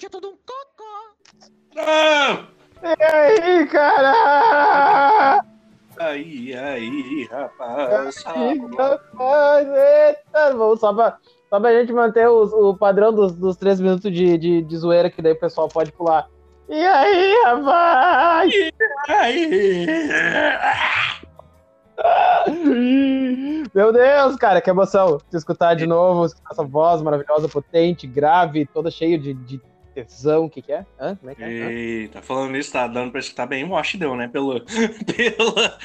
tinha todo um cocô. Ah! E aí, cara? Aí, aí, rapaz. Ih, rapaz, eita, vamos só pra, só pra gente manter os- o padrão dos, dos três minutos de, de, de zoeira, que daí o pessoal pode pular. E aí, rapaz? Aí. Meu Deus, cara, que emoção te escutar de novo, escutar essa voz maravilhosa, potente, grave, toda cheia de, de tesão. O que, que é? Hã? Como é que é? Eita, falando nisso, tá dando pra escutar bem Wash deu, né? Pelo, pela,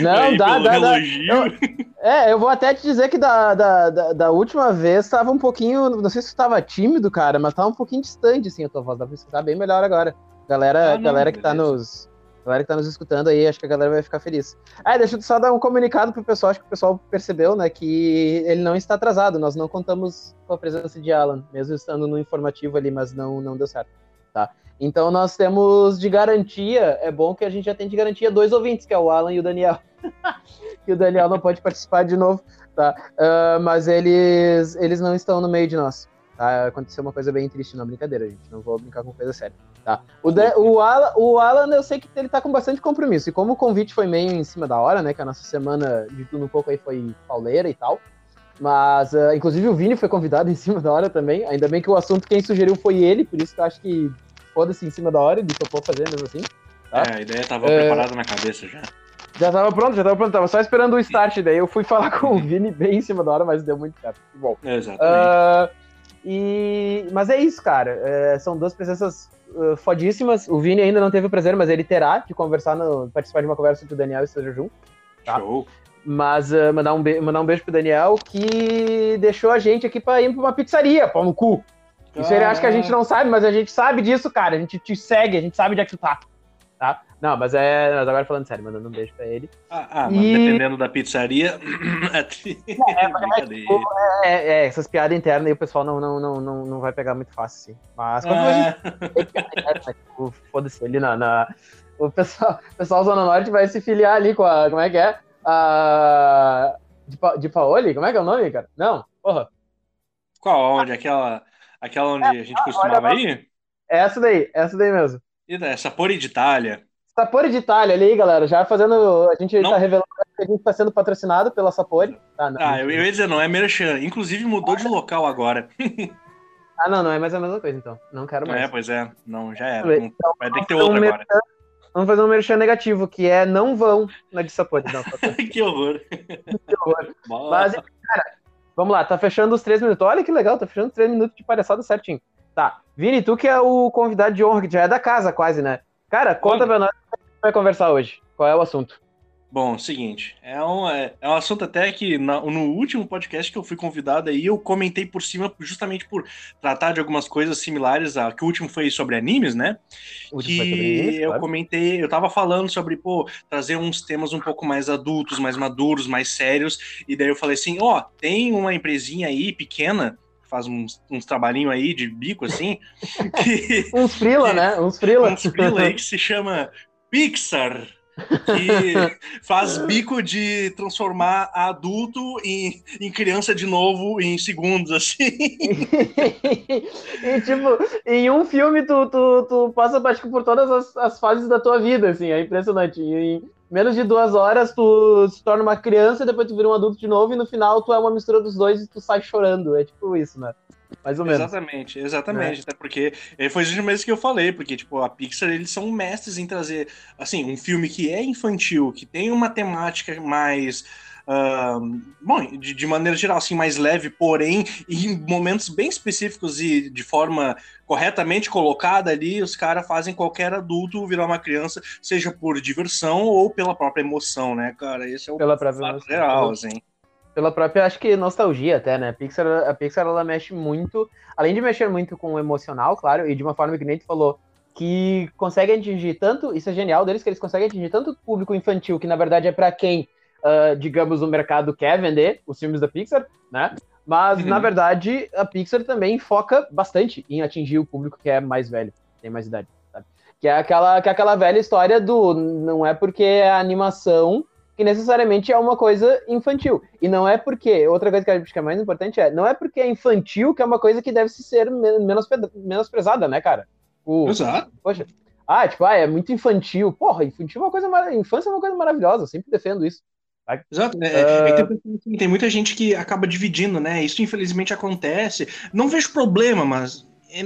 Não, aí, dá, pelo dá, dá. elogio. É, eu vou até te dizer que da, da, da, da última vez tava um pouquinho. Não sei se tu tava tímido, cara, mas tava um pouquinho distante, assim, a tua voz. Dá pra escutar bem melhor agora. Galera, Ah, não, galera que tá beleza. Nos. Galera que tá nos escutando aí, acho que a galera vai ficar feliz. Ah, deixa eu só dar um comunicado pro pessoal, acho que o pessoal percebeu, né, que ele não está atrasado. Nós não contamos com a presença de Alan, mesmo estando no informativo ali, mas não, não deu certo, tá? Então nós temos de garantia, é bom que a gente já tem de garantia dois ouvintes, que é o Alan e o Daniel. que o Daniel não pode participar de novo, tá? Ah, mas eles, eles não estão no meio de nós. Tá? Aconteceu uma coisa bem triste, não, brincadeira, gente. Não vou brincar com coisa séria. Tá? O, Da- o, Alan, o Alan, eu sei que ele tá com bastante compromisso. E como o convite foi meio em cima da hora, né? Que a nossa semana de tudo um pouco aí foi pauleira e tal. Mas, ah, inclusive, o Vini foi convidado em cima da hora também. Ainda bem que o assunto quem sugeriu foi ele, por isso que eu acho que foda-se em cima da hora, ele topou fazer mesmo assim. Tá? É, a ideia tava É. preparada na cabeça já. Já tava pronto, já tava pronto, tava só esperando o start. Daí eu fui falar com o Vini bem em cima da hora, mas deu muito certo. Bom. Exatamente. Ah, e... Mas é isso, cara. É, são duas presenças ah, fodíssimas. O Vini ainda não teve o prazer, mas ele terá de conversar, no... participar de uma conversa que o Daniel esteja junto. tá. Show. Mas ah, mandar, um be... mandar um beijo pro Daniel, que deixou a gente aqui pra ir pra uma pizzaria, pau no cu. Isso ele acha que a gente não sabe, mas a gente sabe disso, cara. A gente te segue, a gente sabe onde é que tu tá. Não, mas é. Mas agora falando sério, mandando um beijo pra ele. Ah, ah, mas E- dependendo da pizzaria. é tri- brincadeira. É, é, essas piadas internas aí o pessoal não, não, não, não, não vai pegar muito fácil, sim. Mas quando a gente Ah, tem piada interna, tipo, foda-se, ali na, na- O pessoal, o pessoal Zona Norte vai se filiar ali com a. Como é que é? A. De, Pa- de Paoli? Como é que é o nome, cara? Não, porra. qual? Onde? Aquela, aquela onde a gente costumava ir? É essa daí, essa daí mesmo. E da Sapori de Itália. Sapori de Itália ali, galera. Já fazendo. A gente Não. tá revelando que a gente tá sendo patrocinado pela Sapori. Tá, não, Ah, eu, eu ia dizer, não é Merchan. Inclusive mudou de local agora. ah, não, não é mais a mesma coisa, então. Não quero mais. É, pois é. Não, já era. Então, Vai ter que ter vamos outra fazer um agora. merchan- Vamos fazer um merchan negativo, que é não vão na de Sapori. Não, tô- que horror. que horror. Boa. Mas, cara, vamos lá, tá fechando os três minutos. Olha que legal, tá fechando os três minutos de palhaçada certinho. Tá, Vini, tu que é o convidado de honra, que já é da casa quase, né? Cara, conta Olha. pra nós o que a gente vai conversar hoje. Qual é o assunto? Bom, seguinte, é um, é, é um assunto até que na- no último podcast que eu fui convidado aí, eu comentei por cima, justamente por tratar de algumas coisas similares, a, que o último foi sobre animes, né? O último que foi sobre isso, eu claro. comentei, eu tava falando sobre, pô, trazer uns temas um pouco mais adultos, mais maduros, mais sérios, e daí eu falei assim, ó, tem uma empresinha aí pequena, faz uns, uns trabalhinhos aí de bico, assim, que Uns frila, né? Uns frila. uns frila aí que se chama Pixar, que faz bico de transformar adulto em, em criança de novo em segundos, assim. e, tipo, em um filme tu, tu, tu passa acho que por todas as, as fases da tua vida, assim, é impressionante. E menos de duas horas tu se torna uma criança, depois tu vira um adulto de novo, e no final tu é uma mistura dos dois e tu sai chorando. É tipo isso, né? Mais ou menos. Exatamente, exatamente. Até porque eh, foi justamente mesmo que eu falei, porque, tipo, a Pixar, eles são mestres em trazer, assim, um filme que é infantil, que tem uma temática mais. Ah, bom, de, de maneira geral, assim, mais leve, porém, em momentos bem específicos e de forma corretamente colocada ali, os caras fazem qualquer adulto virar uma criança, seja por diversão ou pela própria emoção, né, cara? Esse é o Pela própria real, assim. pela própria, acho que nostalgia até, né? A Pixar, a Pixar ela mexe muito, além de mexer muito com o emocional, claro, e de uma forma que nem tu falou, que consegue atingir tanto, isso é genial deles, que eles conseguem atingir tanto o público infantil, que na verdade é para quem, ah, digamos, o mercado quer vender os filmes da Pixar, né? Mas, Uhum. na verdade, a Pixar também foca bastante em atingir o público que é mais velho, tem mais idade, sabe? Que é aquela, que é aquela velha história do não é porque é animação que necessariamente é uma coisa infantil. E não é porque, outra coisa que eu acho que é mais importante é, não é porque é infantil que é uma coisa que deve ser menos, menosprezada, né, cara? O, Exato. Poxa, ah, tipo, ah, é muito infantil. Porra, infantil é uma coisa, infância é uma coisa maravilhosa, eu sempre defendo isso. Exato, né? Uh... É, tem, tem, muita gente que acaba dividindo, né? Isso infelizmente acontece. Não vejo problema, mas é,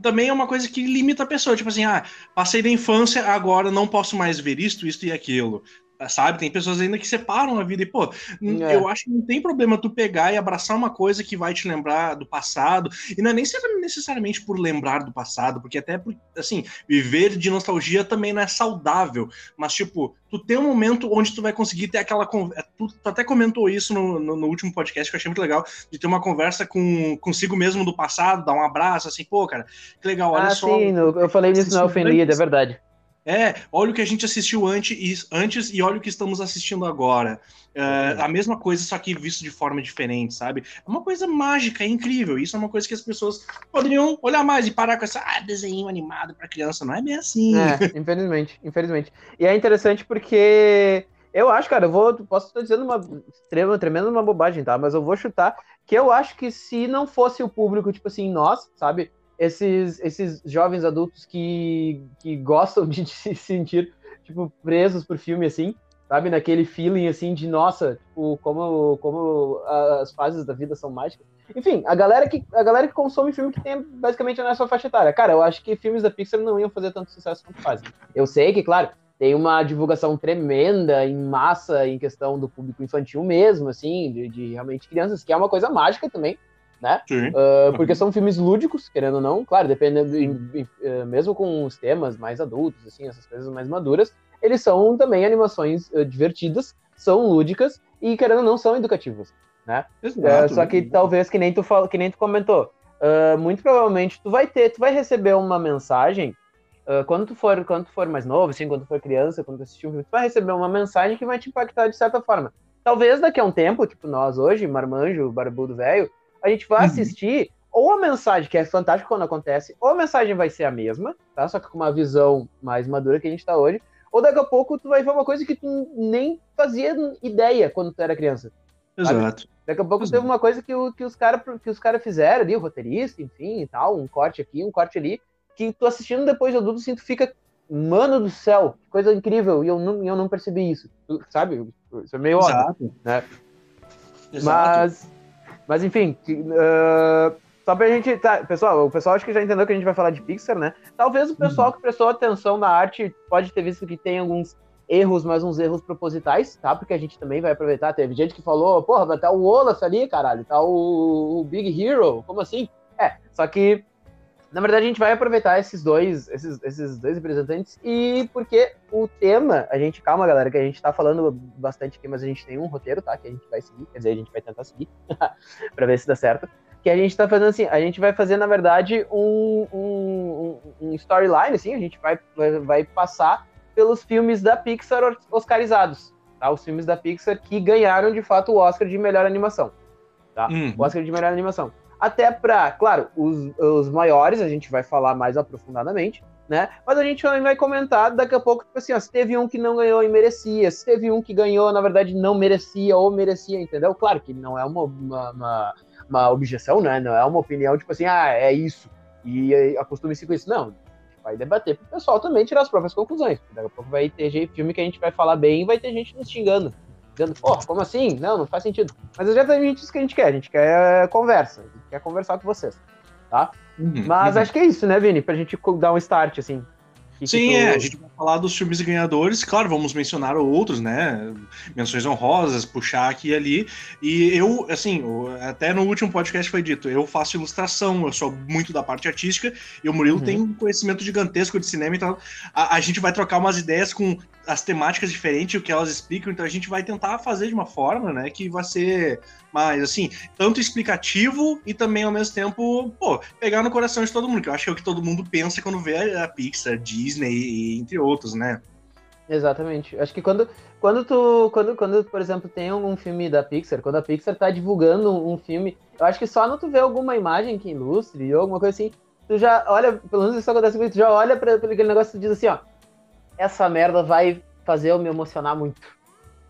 também é uma coisa que limita a pessoa. Tipo assim, ah, passei da infância, agora não posso mais ver isto, isto e aquilo sabe? Tem pessoas ainda que separam a vida e, pô, é. eu acho que não tem problema tu pegar e abraçar uma coisa que vai te lembrar do passado, e não é nem necessariamente por lembrar do passado, porque até, por, assim, viver de nostalgia também não é saudável, mas, tipo, tu tem um momento onde tu vai conseguir ter aquela conversa, é, tu, tu, até comentou isso no, no, no, último podcast, que eu achei muito legal, de ter uma conversa com consigo mesmo do passado, dar um abraço, assim, pô, cara, que legal, olha ah, só. sim, eu falei nisso no Elfenlied, é verdade. É, olha o que a gente assistiu antes, antes e olha o que estamos assistindo agora. É, a mesma coisa, só que visto de forma diferente, sabe? É uma coisa mágica, é incrível. Isso é uma coisa que as pessoas poderiam olhar mais e parar com essa ah, desenho animado para criança. Não é bem assim. É, infelizmente, infelizmente. E é interessante porque eu acho, cara, eu vou, posso estar dizendo uma extrema, tremenda uma bobagem, tá? Mas eu vou chutar que eu acho que se não fosse o público, tipo assim, nós, sabe? Esses, esses jovens adultos que, que gostam de se sentir, tipo, presos por filme, assim, sabe? Naquele feeling, assim, de, nossa, tipo, como, como as fases da vida são mágicas. Enfim, a galera que, a galera que consome filme que tem basicamente a nossa faixa etária. Cara, eu acho que filmes da Pixar não iam fazer tanto sucesso quanto fazem. Eu sei que, claro, tem uma divulgação tremenda em massa em questão do público infantil mesmo, assim, de, de realmente crianças, que é uma coisa mágica também, né? Uh, porque são filmes lúdicos, querendo ou não, claro, dependendo, uh, mesmo com os temas mais adultos, assim, essas coisas mais maduras, eles são também animações uh, divertidas, são lúdicas e, querendo ou não, são educativas, né? Exato, só que talvez, que nem tu, fala, que nem tu comentou, muito provavelmente tu vai ter, tu vai receber uma mensagem quando tu for quando tu for mais novo, assim, quando tu for criança, quando tu assistir um filme, tu vai receber uma mensagem que vai te impactar de certa forma. Talvez daqui a um tempo, tipo nós hoje, marmanjo, barbudo velho, a gente vai uhum. assistir ou a mensagem, que é fantástica quando acontece, ou a mensagem vai ser a mesma, tá? Só que com uma visão mais madura que a gente tá hoje, ou daqui a pouco tu vai ver uma coisa que tu nem fazia ideia quando tu era criança. Exato. Sabe? Daqui a pouco Exato. teve uma coisa que, o, que os caras cara fizeram ali, o roteirista, enfim, e tal, um corte aqui, um corte ali, que tu assistindo depois de adulto, assim, tu fica, mano do céu, que coisa incrível, e eu não, eu não percebi isso, sabe? Isso é meio óbvio, né? Exato. Mas mas enfim, uh, só pra gente. Tá, pessoal, o pessoal acho que já entendeu que a gente vai falar de Pixar, né? Talvez o pessoal uhum. que prestou atenção na arte pode ter visto que tem alguns erros, mas uns erros propositais, tá? Porque a gente também vai aproveitar. Teve gente que falou, porra, vai estar o Olaf ali, caralho, tá o, o Big Hero, como assim? É, só que na verdade, a gente vai aproveitar esses dois, esses, esses dois representantes e porque o tema, a gente, calma, galera, que a gente tá falando bastante aqui, mas a gente tem um roteiro, tá? Que a gente vai seguir, quer dizer, a gente vai tentar seguir para ver se dá certo. Que a gente tá fazendo assim, a gente vai fazer, na verdade, um, um, um storyline, assim, a gente vai, vai passar pelos filmes da Pixar oscarizados, tá? Os filmes da Pixar que ganharam, de fato, o Oscar de melhor animação, tá? Uhum. O Oscar de melhor animação até para, claro, os, os maiores a gente vai falar mais aprofundadamente, né? Mas a gente também vai comentar daqui a pouco, tipo assim, ó, se teve um que não ganhou e merecia, se teve um que ganhou, na verdade, não merecia ou merecia, entendeu? Claro que não é uma, uma, uma, uma objeção, né? Não é uma opinião, tipo assim, ah, é isso, e acostume-se com isso. Não, vai debater pro pessoal também tirar as próprias conclusões. Daqui a pouco vai ter filme que a gente vai falar bem e vai ter gente nos xingando dizendo, pô, como assim? Não, não faz sentido. Mas exatamente isso que a gente quer, a gente quer conversa, a gente quer conversar com vocês, tá? Uhum, Mas uhum. acho que é isso, né, Vini? Pra gente dar um start, assim. Que Sim, que tu... é, a gente vai falar dos filmes ganhadores, claro, vamos mencionar outros, né? Menções honrosas, puxar aqui e ali. E eu, assim, até no último podcast foi dito, eu faço ilustração, eu sou muito da parte artística, e o Murilo uhum. tem um conhecimento gigantesco de cinema, então a, a gente vai trocar umas ideias com as temáticas diferentes, o que elas explicam, então a gente vai tentar fazer de uma forma, né, que vai ser mais, assim, tanto explicativo e também, ao mesmo tempo, pô, pegar no coração de todo mundo, que eu acho que é o que todo mundo pensa quando vê a Pixar, Disney entre outros, né? Exatamente. Acho que quando, quando tu, quando, quando, por exemplo, tem algum filme da Pixar, quando a Pixar tá divulgando um filme, eu acho que só não tu vê alguma imagem que ilustre ou alguma coisa assim, tu já olha, pelo menos isso acontece comigo, tu já olha para aquele negócio e diz assim, ó, essa merda vai fazer eu me emocionar muito.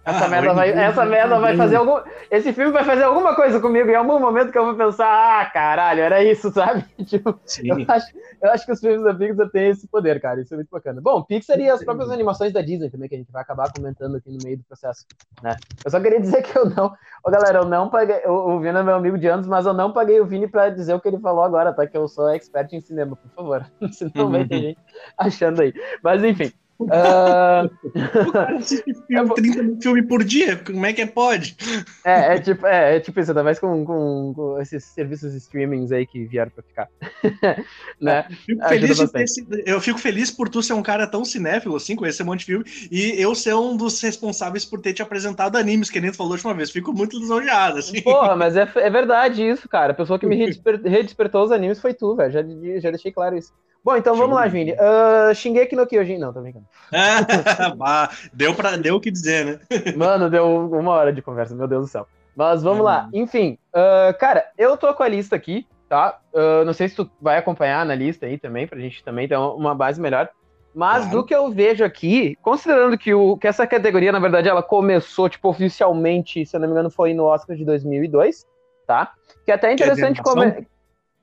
Essa ah, merda vai, essa merda vai fazer algum. Esse filme vai fazer alguma coisa comigo em algum momento que eu vou pensar, ah, caralho, era isso, sabe? Tipo, eu acho, eu acho que os filmes da Pixar têm esse poder, cara. Isso é muito bacana. Bom, Pixar e as próprias animações da Disney também, que a gente vai acabar comentando aqui no meio do processo. Né? Eu só queria dizer que eu não. Ô, galera, eu não paguei. O, Vini é meu amigo de anos, mas eu não paguei o Vini pra dizer o que ele falou agora, tá? Que eu sou expert em cinema, por favor. Senão vai ter gente achando aí. Mas enfim. Uh... o cara assiste filme, 30 mil filmes por dia, como é que pode? É, é tipo, é, é tipo isso, ainda mais com, com, com, esses serviços streamings aí que vieram pra ficar. né? Fico feliz ter, eu fico feliz por tu ser um cara tão cinéfilo assim, conhecer um monte de filme, e eu ser um dos responsáveis por ter te apresentado animes, que nem tu falou a última vez. Fico muito lisonjeado, assim. Porra, mas é, é verdade isso, cara. A pessoa que me redespertou os animes foi tu, velho. Já, já deixei claro isso. Bom, então vamos lá, Vini. Uh, Shingeki no Kyojin. Não, tô brincando. deu, pra, deu o que dizer, né? Mano, deu uma hora de conversa, meu Deus do céu. Mas vamos lá. Uhum. Enfim, uh, cara, eu tô com a lista aqui, tá? Uh, não sei se tu vai acompanhar na lista aí também, pra gente também ter uma base melhor. Mas claro. do que eu vejo aqui, considerando que, o, que essa categoria, na verdade, ela começou, tipo, oficialmente, se eu não me engano, foi no Oscar de 2002, tá? Que é até interessante como...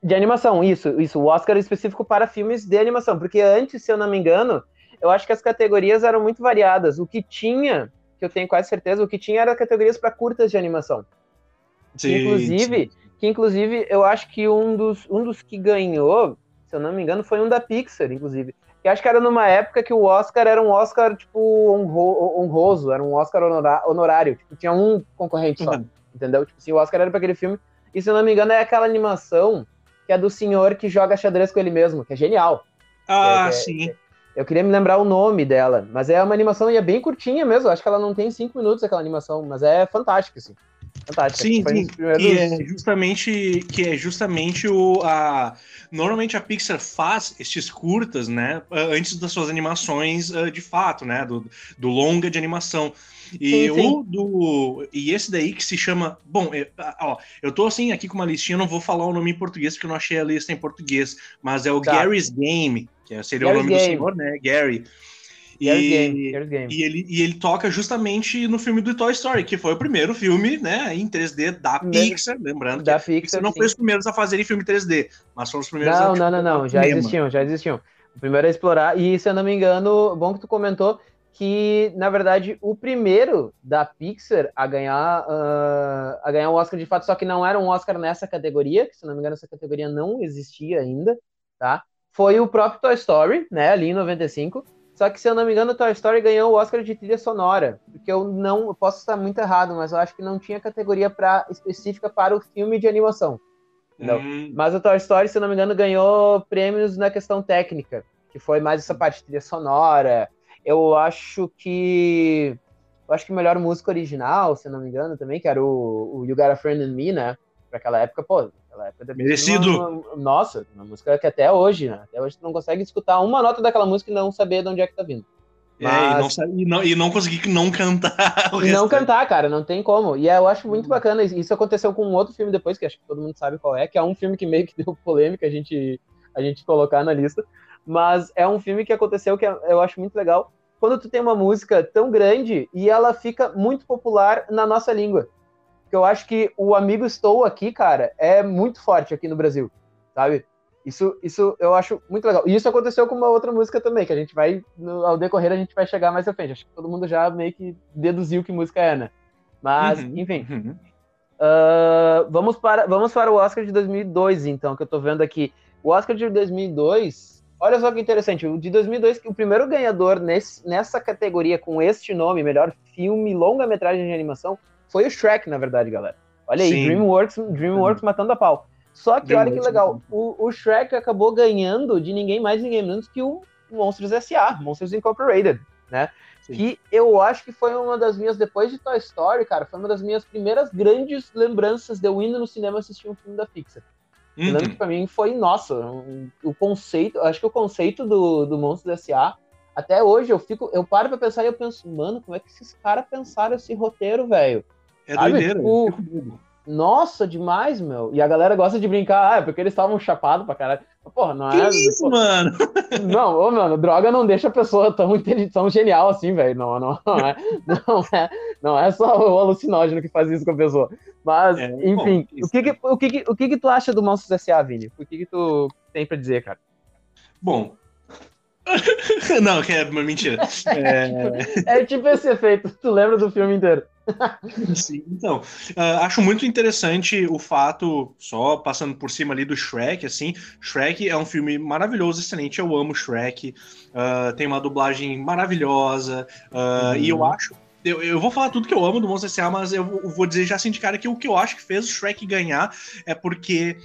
De animação, isso, isso. O Oscar é específico para filmes de animação, porque antes, se eu não me engano, eu acho que as categorias eram muito variadas. O que tinha, que eu tenho quase certeza, o que tinha era categorias para curtas de animação. Sim, que, inclusive, sim. que inclusive eu acho que um dos, um dos que ganhou, se eu não me engano, foi um da Pixar, inclusive. Que acho que era numa época que o Oscar era um Oscar, tipo, honro, honroso, era um Oscar honorário. Tipo, tinha um concorrente só, uhum. entendeu? Tipo, assim, o Oscar era para aquele filme. E se eu não me engano, é aquela animação que é do senhor que joga xadrez com ele mesmo, que é genial. Ah, é, é sim. É, eu queria me lembrar o nome dela, mas é uma animação e é bem curtinha mesmo. Acho que ela não tem cinco minutos aquela animação, mas é fantástica, assim. Fantástica. Sim, sim. Primeiros... Que é justamente que é justamente o a normalmente a Pixar faz estes curtas, né, antes das suas animações de fato, né, do, do longa de animação. E sim, sim. o do. E esse daí que se chama. Bom, eu, ó, eu tô assim aqui com uma listinha, não vou falar o nome em português, porque eu não achei a lista em português, mas é o tá. Gary's Game, que é, seria Gary's o nome Game. do senhor, né? Gary. E, Game, Game. E, ele, e ele toca justamente no filme do Toy Story, que foi o primeiro filme, né, em 3D da Pixar, lembrando da que Pixar, não sim. foi os primeiros a fazerem filme 3D, mas foram os primeiros não, a Não, não, não, não, já existiam, já existiam. O primeiro a explorar, e se eu não me engano, bom que tu comentou, que, na verdade, o primeiro da Pixar a ganhar, uh, a ganhar um Oscar de fato, só que não era um Oscar nessa categoria, que se não me engano essa categoria não existia ainda, tá? Foi o próprio Toy Story, né, ali em 95, só que se eu não me engano o Toy Story ganhou o Oscar de trilha sonora, porque eu não, eu posso estar muito errado, mas eu acho que não tinha categoria pra, específica para o filme de animação. Não. Hum. Mas o Toy Story, se eu não me engano, ganhou prêmios na questão técnica, que foi mais essa parte de trilha sonora, eu acho que. Eu acho que melhor música original, se não me engano, também, que era o, o You Got a Friend in Me, né? Pra aquela época, pô, aquela época Merecido! Uma, uma, nossa, uma música que até hoje, né? Até hoje tu não consegue escutar uma nota daquela música e não saber de onde é que tá vindo. Mas... É, e não, e, não, e não conseguir não cantar. e não cantar, cara, não tem como. E eu acho muito bacana. Isso aconteceu com um outro filme depois, que acho que todo mundo sabe qual é, que é um filme que meio que deu polêmica a gente, a gente colocar na lista. Mas é um filme que aconteceu que eu acho muito legal. Quando tu tem uma música tão grande e ela fica muito popular na nossa língua. Que eu acho que o Amigo Estou aqui, cara, é muito forte aqui no Brasil, sabe? Isso, isso eu acho muito legal. E isso aconteceu com uma outra música também, que a gente vai, no, ao decorrer, a gente vai chegar mais à frente. Acho que todo mundo já meio que deduziu que música é, né? Mas, uhum, enfim. Uhum. Uh, vamos, para, vamos para o Oscar de 2002, então, que eu tô vendo aqui. O Oscar de 2002 Olha só que interessante, o de 2002, o primeiro ganhador nesse, nessa categoria com este nome, melhor filme longa-metragem de animação, foi o Shrek, na verdade, galera. Olha aí, Sim. DreamWorks, DreamWorks matando a pau. Só que olha que legal, o, o Shrek acabou ganhando de ninguém mais, ninguém menos que o Monstros S.A., Monsters Incorporated, né? Sim. Que eu acho que foi uma das minhas, depois de Toy Story, cara, foi uma das minhas primeiras grandes lembranças de eu indo no cinema assistir um filme da Pixar. Uhum. Eu lembro que pra mim foi, nossa, o conceito, acho que o conceito do, do Monstros S.A., até hoje eu fico, eu paro pra pensar e eu penso, mano, como é que esses caras pensaram esse roteiro, velho? É Sabe? doideira. Tipo, Nossa, demais, meu. E a galera gosta de brincar, ah, é porque eles estavam chapados pra caralho. Porra, não que é. isso, pô, mano? Não, ô, mano, droga não deixa a pessoa tão tão genial assim, velho. Não, não, não, é, não, é, não é só o alucinógeno que faz isso com a pessoa. Mas, É, enfim, bom, o, que que, o, que que, o que que tu acha do Monstros S.A., Vini? O que que tu tem pra dizer, cara? Bom. não, que é mentira. É, É tipo esse efeito, tu lembra do filme inteiro. Sim, então, ah, acho muito interessante o fato, só passando por cima ali do Shrek, assim, Shrek é um filme maravilhoso, excelente, eu amo Shrek, ah, tem uma dublagem maravilhosa, ah, Uhum. e eu acho eu, eu vou falar tudo que eu amo do Monstro S.A., mas eu vou- vou dizer já assim de cara que o que eu acho que fez o Shrek ganhar é porque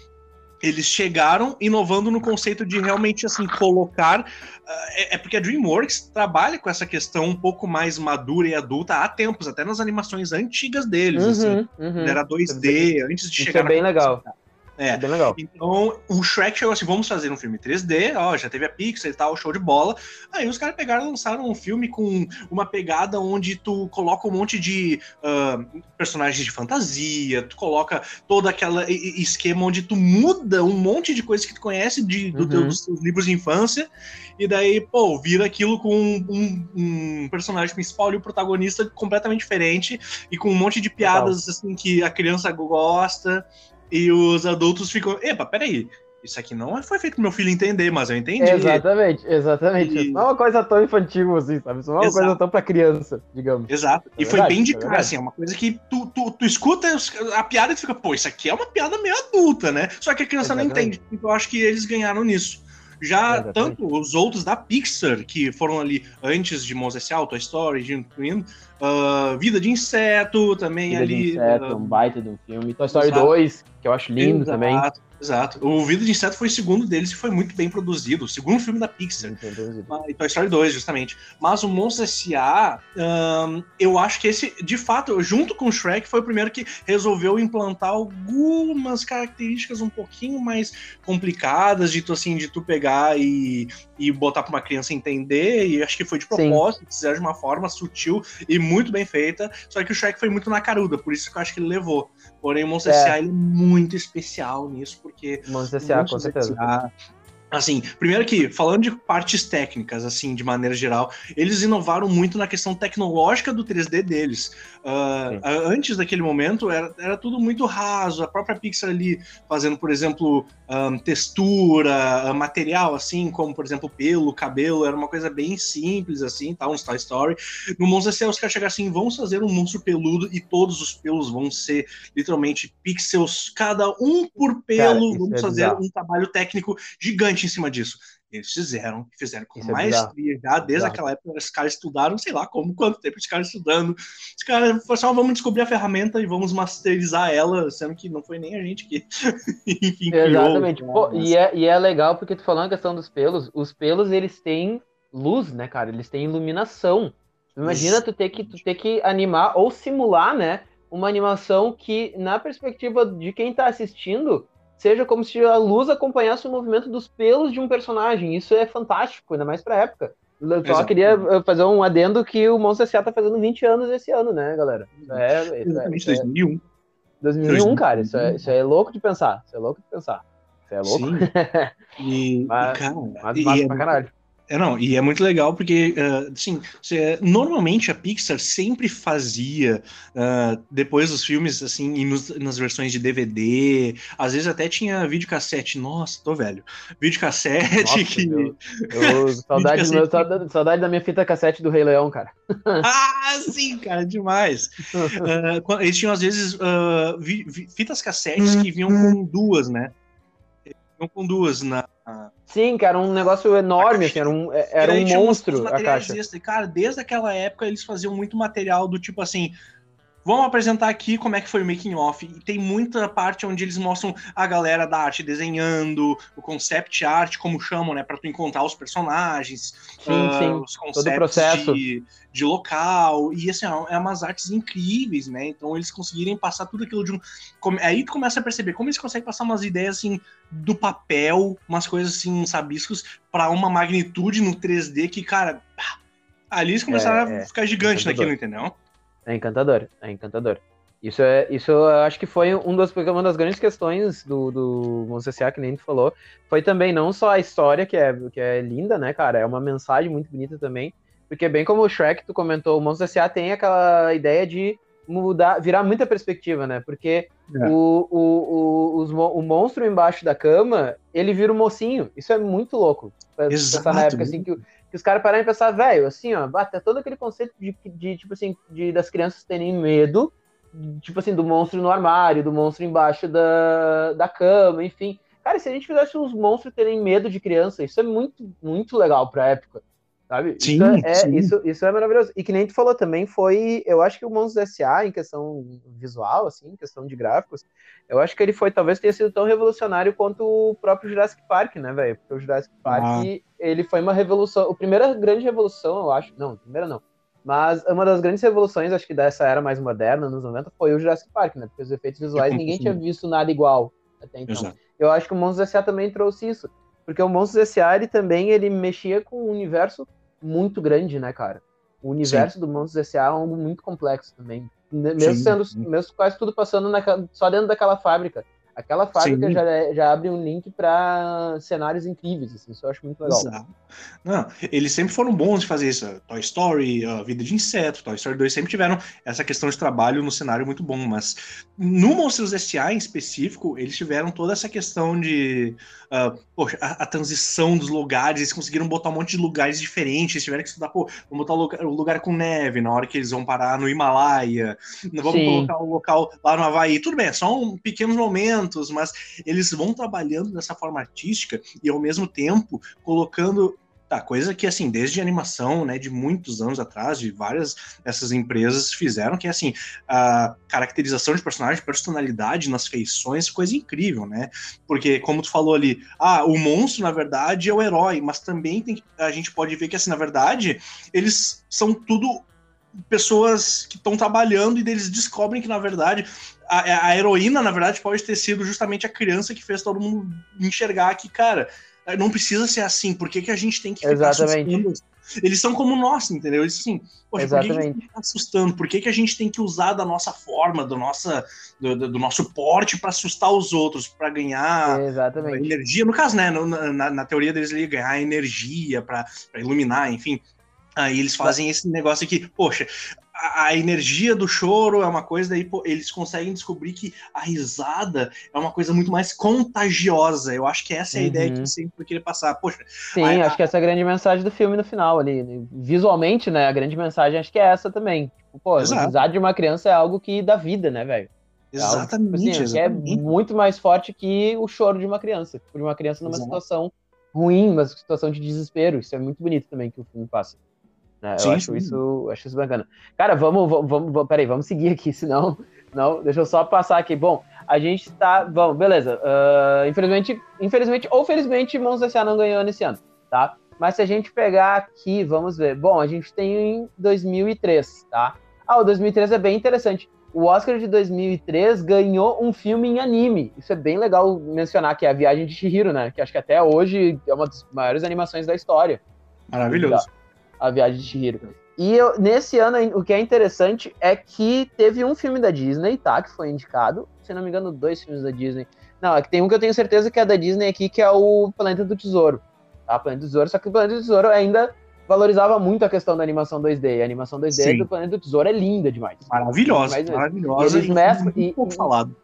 eles chegaram inovando no conceito de realmente assim colocar ah, é, é porque a DreamWorks trabalha com essa questão um pouco mais madura e adulta há tempos, até nas animações antigas deles, assim. Uhum, uhum. Era 2D, antes de Isso chegar é bem na- legal. É. É bem legal. Então, o Shrek chegou assim, vamos fazer um filme 3D, ó, já teve a Pixar e tal, show de bola. Aí os caras pegaram e lançaram um filme com uma pegada onde tu coloca um monte de ah, personagens de fantasia, tu coloca todo aquele esquema onde tu muda um monte de coisas que tu conhece de, do Uhum. teu- dos teus livros de infância, e daí, pô, vira aquilo com um, um personagem principal e o protagonista completamente diferente, e com um monte de piadas, assim, que a criança gosta, e os adultos ficam, epa, peraí, isso aqui não foi feito pro meu filho entender, mas eu entendi. Exatamente, exatamente. E- Não é uma coisa tão infantil assim, sabe? Isso não é uma Exato. coisa tão pra criança, digamos. Exato. É e foi verdade, bem de é cara, verdade. assim, é uma coisa que tu, tu, tu escuta a piada e tu fica, pô, isso aqui é uma piada meio adulta, né? Só que a criança não Exatamente. entende. Então eu acho que eles ganharam nisso. Já Exatamente. tanto os outros da Pixar, que foram ali antes de Monstros S.A., Toy Story, Jim Twin, ah, Vida de Inseto, também Vida de ali... Inseto, ah, um baita de um filme. Toy Story Exato. 2, que eu acho lindo exato, também. Exato. O Vida de Inseto foi o segundo deles e foi muito bem produzido. O segundo filme da Pixar. E Toy Story 2, justamente. Mas o Monstros S.A., eu acho que esse, de fato, junto com o Shrek, foi o primeiro que resolveu implantar algumas características um pouquinho mais complicadas de tu, assim, de tu pegar e, e botar pra uma criança entender. E acho que foi de propósito, fizeram de uma forma sutil e muito bem feita. Só que o Shrek foi muito na caruda, por isso que eu acho que ele levou. Porém, o Monstros É. S.A. ele é muito especial nisso, porque Monstros S.A., com certeza. Assim, primeiro que, falando de partes técnicas, assim, de maneira geral, eles inovaram muito na questão tecnológica do 3D deles. Ah, a- antes daquele momento, era, era tudo muito raso. A própria Pixar ali fazendo, por exemplo, ahn, textura, ah, material, assim, como, por exemplo, pelo, cabelo, era uma coisa bem simples, assim, tá? Um Toy Story. No Monstro S.A., os caras chegaram assim, vamos fazer um monstro peludo e todos os pelos vão ser, literalmente, pixels, cada um por pelo. isso vamos é fazer bizarro. um trabalho técnico gigante em cima disso. Eles fizeram, fizeram com Isso é maestria, já desde aquela época, os caras estudaram, sei lá como, quanto tempo os caras estudando. Os caras falaram assim, "Ó, vamos descobrir a ferramenta e vamos masterizar ela, sendo que não foi nem a gente que, enfim. Exatamente. Pô, e, é, e é legal porque tu falando a questão dos pelos, os pelos eles têm luz, né, cara? Eles têm iluminação. Imagina tu ter que tu ter que animar ou simular, né, uma animação que na perspectiva de quem tá assistindo seja como se a luz acompanhasse o movimento dos pelos de um personagem. Isso é fantástico, ainda mais pra época. Eu só Exato. queria eh, fazer um adendo que o Monstro S.A. tá fazendo 20 anos esse ano, né, galera? Isso é, isso é, Exatamente, isso é 2001. 2001, cara. Isso é, isso é louco de pensar. Isso é louco de pensar. Isso é louco. Sim. E, Mas- cara, Mas e massa é- pra caralho. É, não, e é muito legal porque, ah, assim, cê- normalmente a Pixar sempre fazia, ah, depois dos filmes, assim, e nos- nas versões de DVD, às vezes até tinha videocassete, nossa, tô velho, videocassete Nossa, que... meu. Eu, saudade, Videocassete. meu, saudade, saudade da minha fita cassete do Rei Leão, cara. Ah, sim, cara, demais. Quan- eles tinham, às vezes, vi- vi- fitas cassetes que vinham com duas, né? Vinham com duas na, Sim, cara, um negócio enorme, assim, era um, era E aí um monstro a caixa. extra. Cara, desde aquela época eles faziam muito material do tipo assim. Vamos apresentar aqui como é que foi o making off. E tem muita parte onde eles mostram a galera da arte desenhando, o concept art, como chamam, né? Pra tu encontrar os personagens, Sim, ah, sim, os conceitos de, de local. E assim, é umas artes incríveis, né? Então eles conseguirem passar tudo aquilo de um. Aí tu começa a perceber como eles conseguem passar umas ideias assim do papel, umas coisas assim, uns rabiscos, pra uma magnitude no 3D que, cara, ali eles começaram É, a é. ficar gigante Encantador. naquilo, entendeu? É encantador, é encantador. Isso é, isso eu acho que foi um das, uma das grandes questões do, do Monstros S.A., que nem tu falou, foi também não só a história, que é, que é linda, né, cara, é uma mensagem muito bonita também, porque bem como o Shrek, tu comentou, o Monstros S.A. tem aquela ideia de mudar, virar muita perspectiva, né, porque é. o, o, o, os, o monstro embaixo da cama, ele vira um mocinho, isso é muito louco, Exato. na época, assim, que, que os caras pararam e pensar, velho, assim, ó, até todo aquele conceito de, de, tipo assim, de, das crianças terem medo, tipo assim, do monstro no armário, do monstro embaixo da, da cama, enfim. Cara, se a gente fizesse os monstros terem medo de criança, isso é muito, muito legal pra época. Sabe? Sim, isso, é, sim. Isso, isso é maravilhoso. E que nem tu falou também, foi. Eu acho que o Monstros S.A., em questão visual, assim, em questão de gráficos, eu acho que ele foi, talvez tenha sido tão revolucionário quanto o próprio Jurassic Park, né, velho? Porque o Jurassic Park, ah. ele foi uma revolução. A primeira grande revolução, eu acho. Não, primeira não. Mas uma das grandes revoluções, acho que dessa era mais moderna, nos 90, foi o Jurassic Park, né? Porque os efeitos visuais ninguém tinha visto nada igual até então. Exato. Eu acho que o Monstros S.A. também trouxe isso. Porque o Monstros S.A. ele também ele mexia com um universo muito grande, né, cara? O universo Sim. do Monstros S.A. é algo muito complexo também. Mesmo Sim. sendo, mesmo quase tudo passando na, só dentro daquela fábrica. Aquela fábrica já, já abre um link para cenários incríveis, assim, isso eu acho muito legal. Exato. Não, eles sempre foram bons de fazer isso. Toy Story, uh, Vida de Inseto, Toy Story 2 sempre tiveram essa questão de trabalho no cenário muito bom, mas no Monstros S.A. em específico, eles tiveram toda essa questão de uh, poxa, a, a, transição dos lugares, eles conseguiram botar um monte de lugares diferentes, eles tiveram que estudar, pô, vamos botar o lugar, o lugar com neve na hora que eles vão parar no Himalaia, vamos Sim. colocar o local lá no Havaí, tudo bem, é só um pequenos mas eles vão trabalhando dessa forma artística e ao mesmo tempo colocando Tá, coisa que, assim, desde animação, né, de muitos anos atrás, de várias dessas empresas fizeram, que, assim, a caracterização de personagem, personalidade nas feições, coisa incrível, né? Porque, como tu falou ali, ah, o monstro, na verdade, é o herói, mas também tem, a gente pode ver que, assim, na verdade, eles são tudo pessoas que estão trabalhando e eles descobrem que, na verdade, a, a, heroína, na verdade, pode ter sido justamente a criança que fez todo mundo enxergar que, cara, não precisa ser assim, por que, que a gente tem que ficar Exatamente. assustando? Eles são como nós, entendeu? Eles assim, poxa, Exatamente. por que, que a gente tá assustando? Por que, que a gente tem que usar da nossa forma, do, nossa, do, do nosso porte para assustar os outros, para ganhar Exatamente. energia? No caso, né, na, na teoria deles, ele ganhar energia para iluminar, enfim. Aí eles fazem esse negócio aqui, poxa, a, a, energia do choro é uma coisa, daí pô, eles conseguem descobrir que a risada é uma coisa muito mais contagiosa. Eu acho que essa é a uhum. ideia que eu sempre queria passar. Poxa, Sim, a, acho que essa é a grande mensagem do filme no final ali. Visualmente, né? A grande mensagem acho que é essa também. Tipo, pô, Exato. a risada de uma criança é algo que dá vida, né, velho? É exatamente, tipo assim, exatamente. é muito mais forte que o choro de uma criança. De uma criança numa Exato. situação ruim, uma situação de desespero. Isso é muito bonito também que o filme passa. Né? Sim, eu acho isso, acho isso bacana. Cara, vamos, vamos, vamos, peraí, vamos seguir aqui, senão. Não, deixa eu só passar aqui. Bom, a gente tá. Bom, beleza. Uh, infelizmente, infelizmente ou felizmente, Mons S.A. não ganhou nesse ano, tá? Mas se a gente pegar aqui, vamos ver. Bom, a gente tem em 2003, tá? Ah, o 2003 é bem interessante. O Oscar de 2003 ganhou um filme em anime. Isso é bem legal mencionar, que é a Viagem de Chihiro, né? Que acho que até hoje é uma das maiores animações da história. Maravilhoso a Viagem de Chihiro. E eu, nesse ano, o que é interessante é que teve um filme da Disney, tá? Que foi indicado. Se não me engano, dois filmes da Disney. Não, é que tem um que eu tenho certeza que é da Disney aqui, que é o Planeta do Tesouro. Tá? Planeta do Tesouro, só que o Planeta do Tesouro ainda valorizava muito a questão da animação 2D. A animação 2D Sim. do Planeta do Tesouro é linda demais. Maravilhosa, demais maravilhosa. Eles mesclam, e, pouco falado.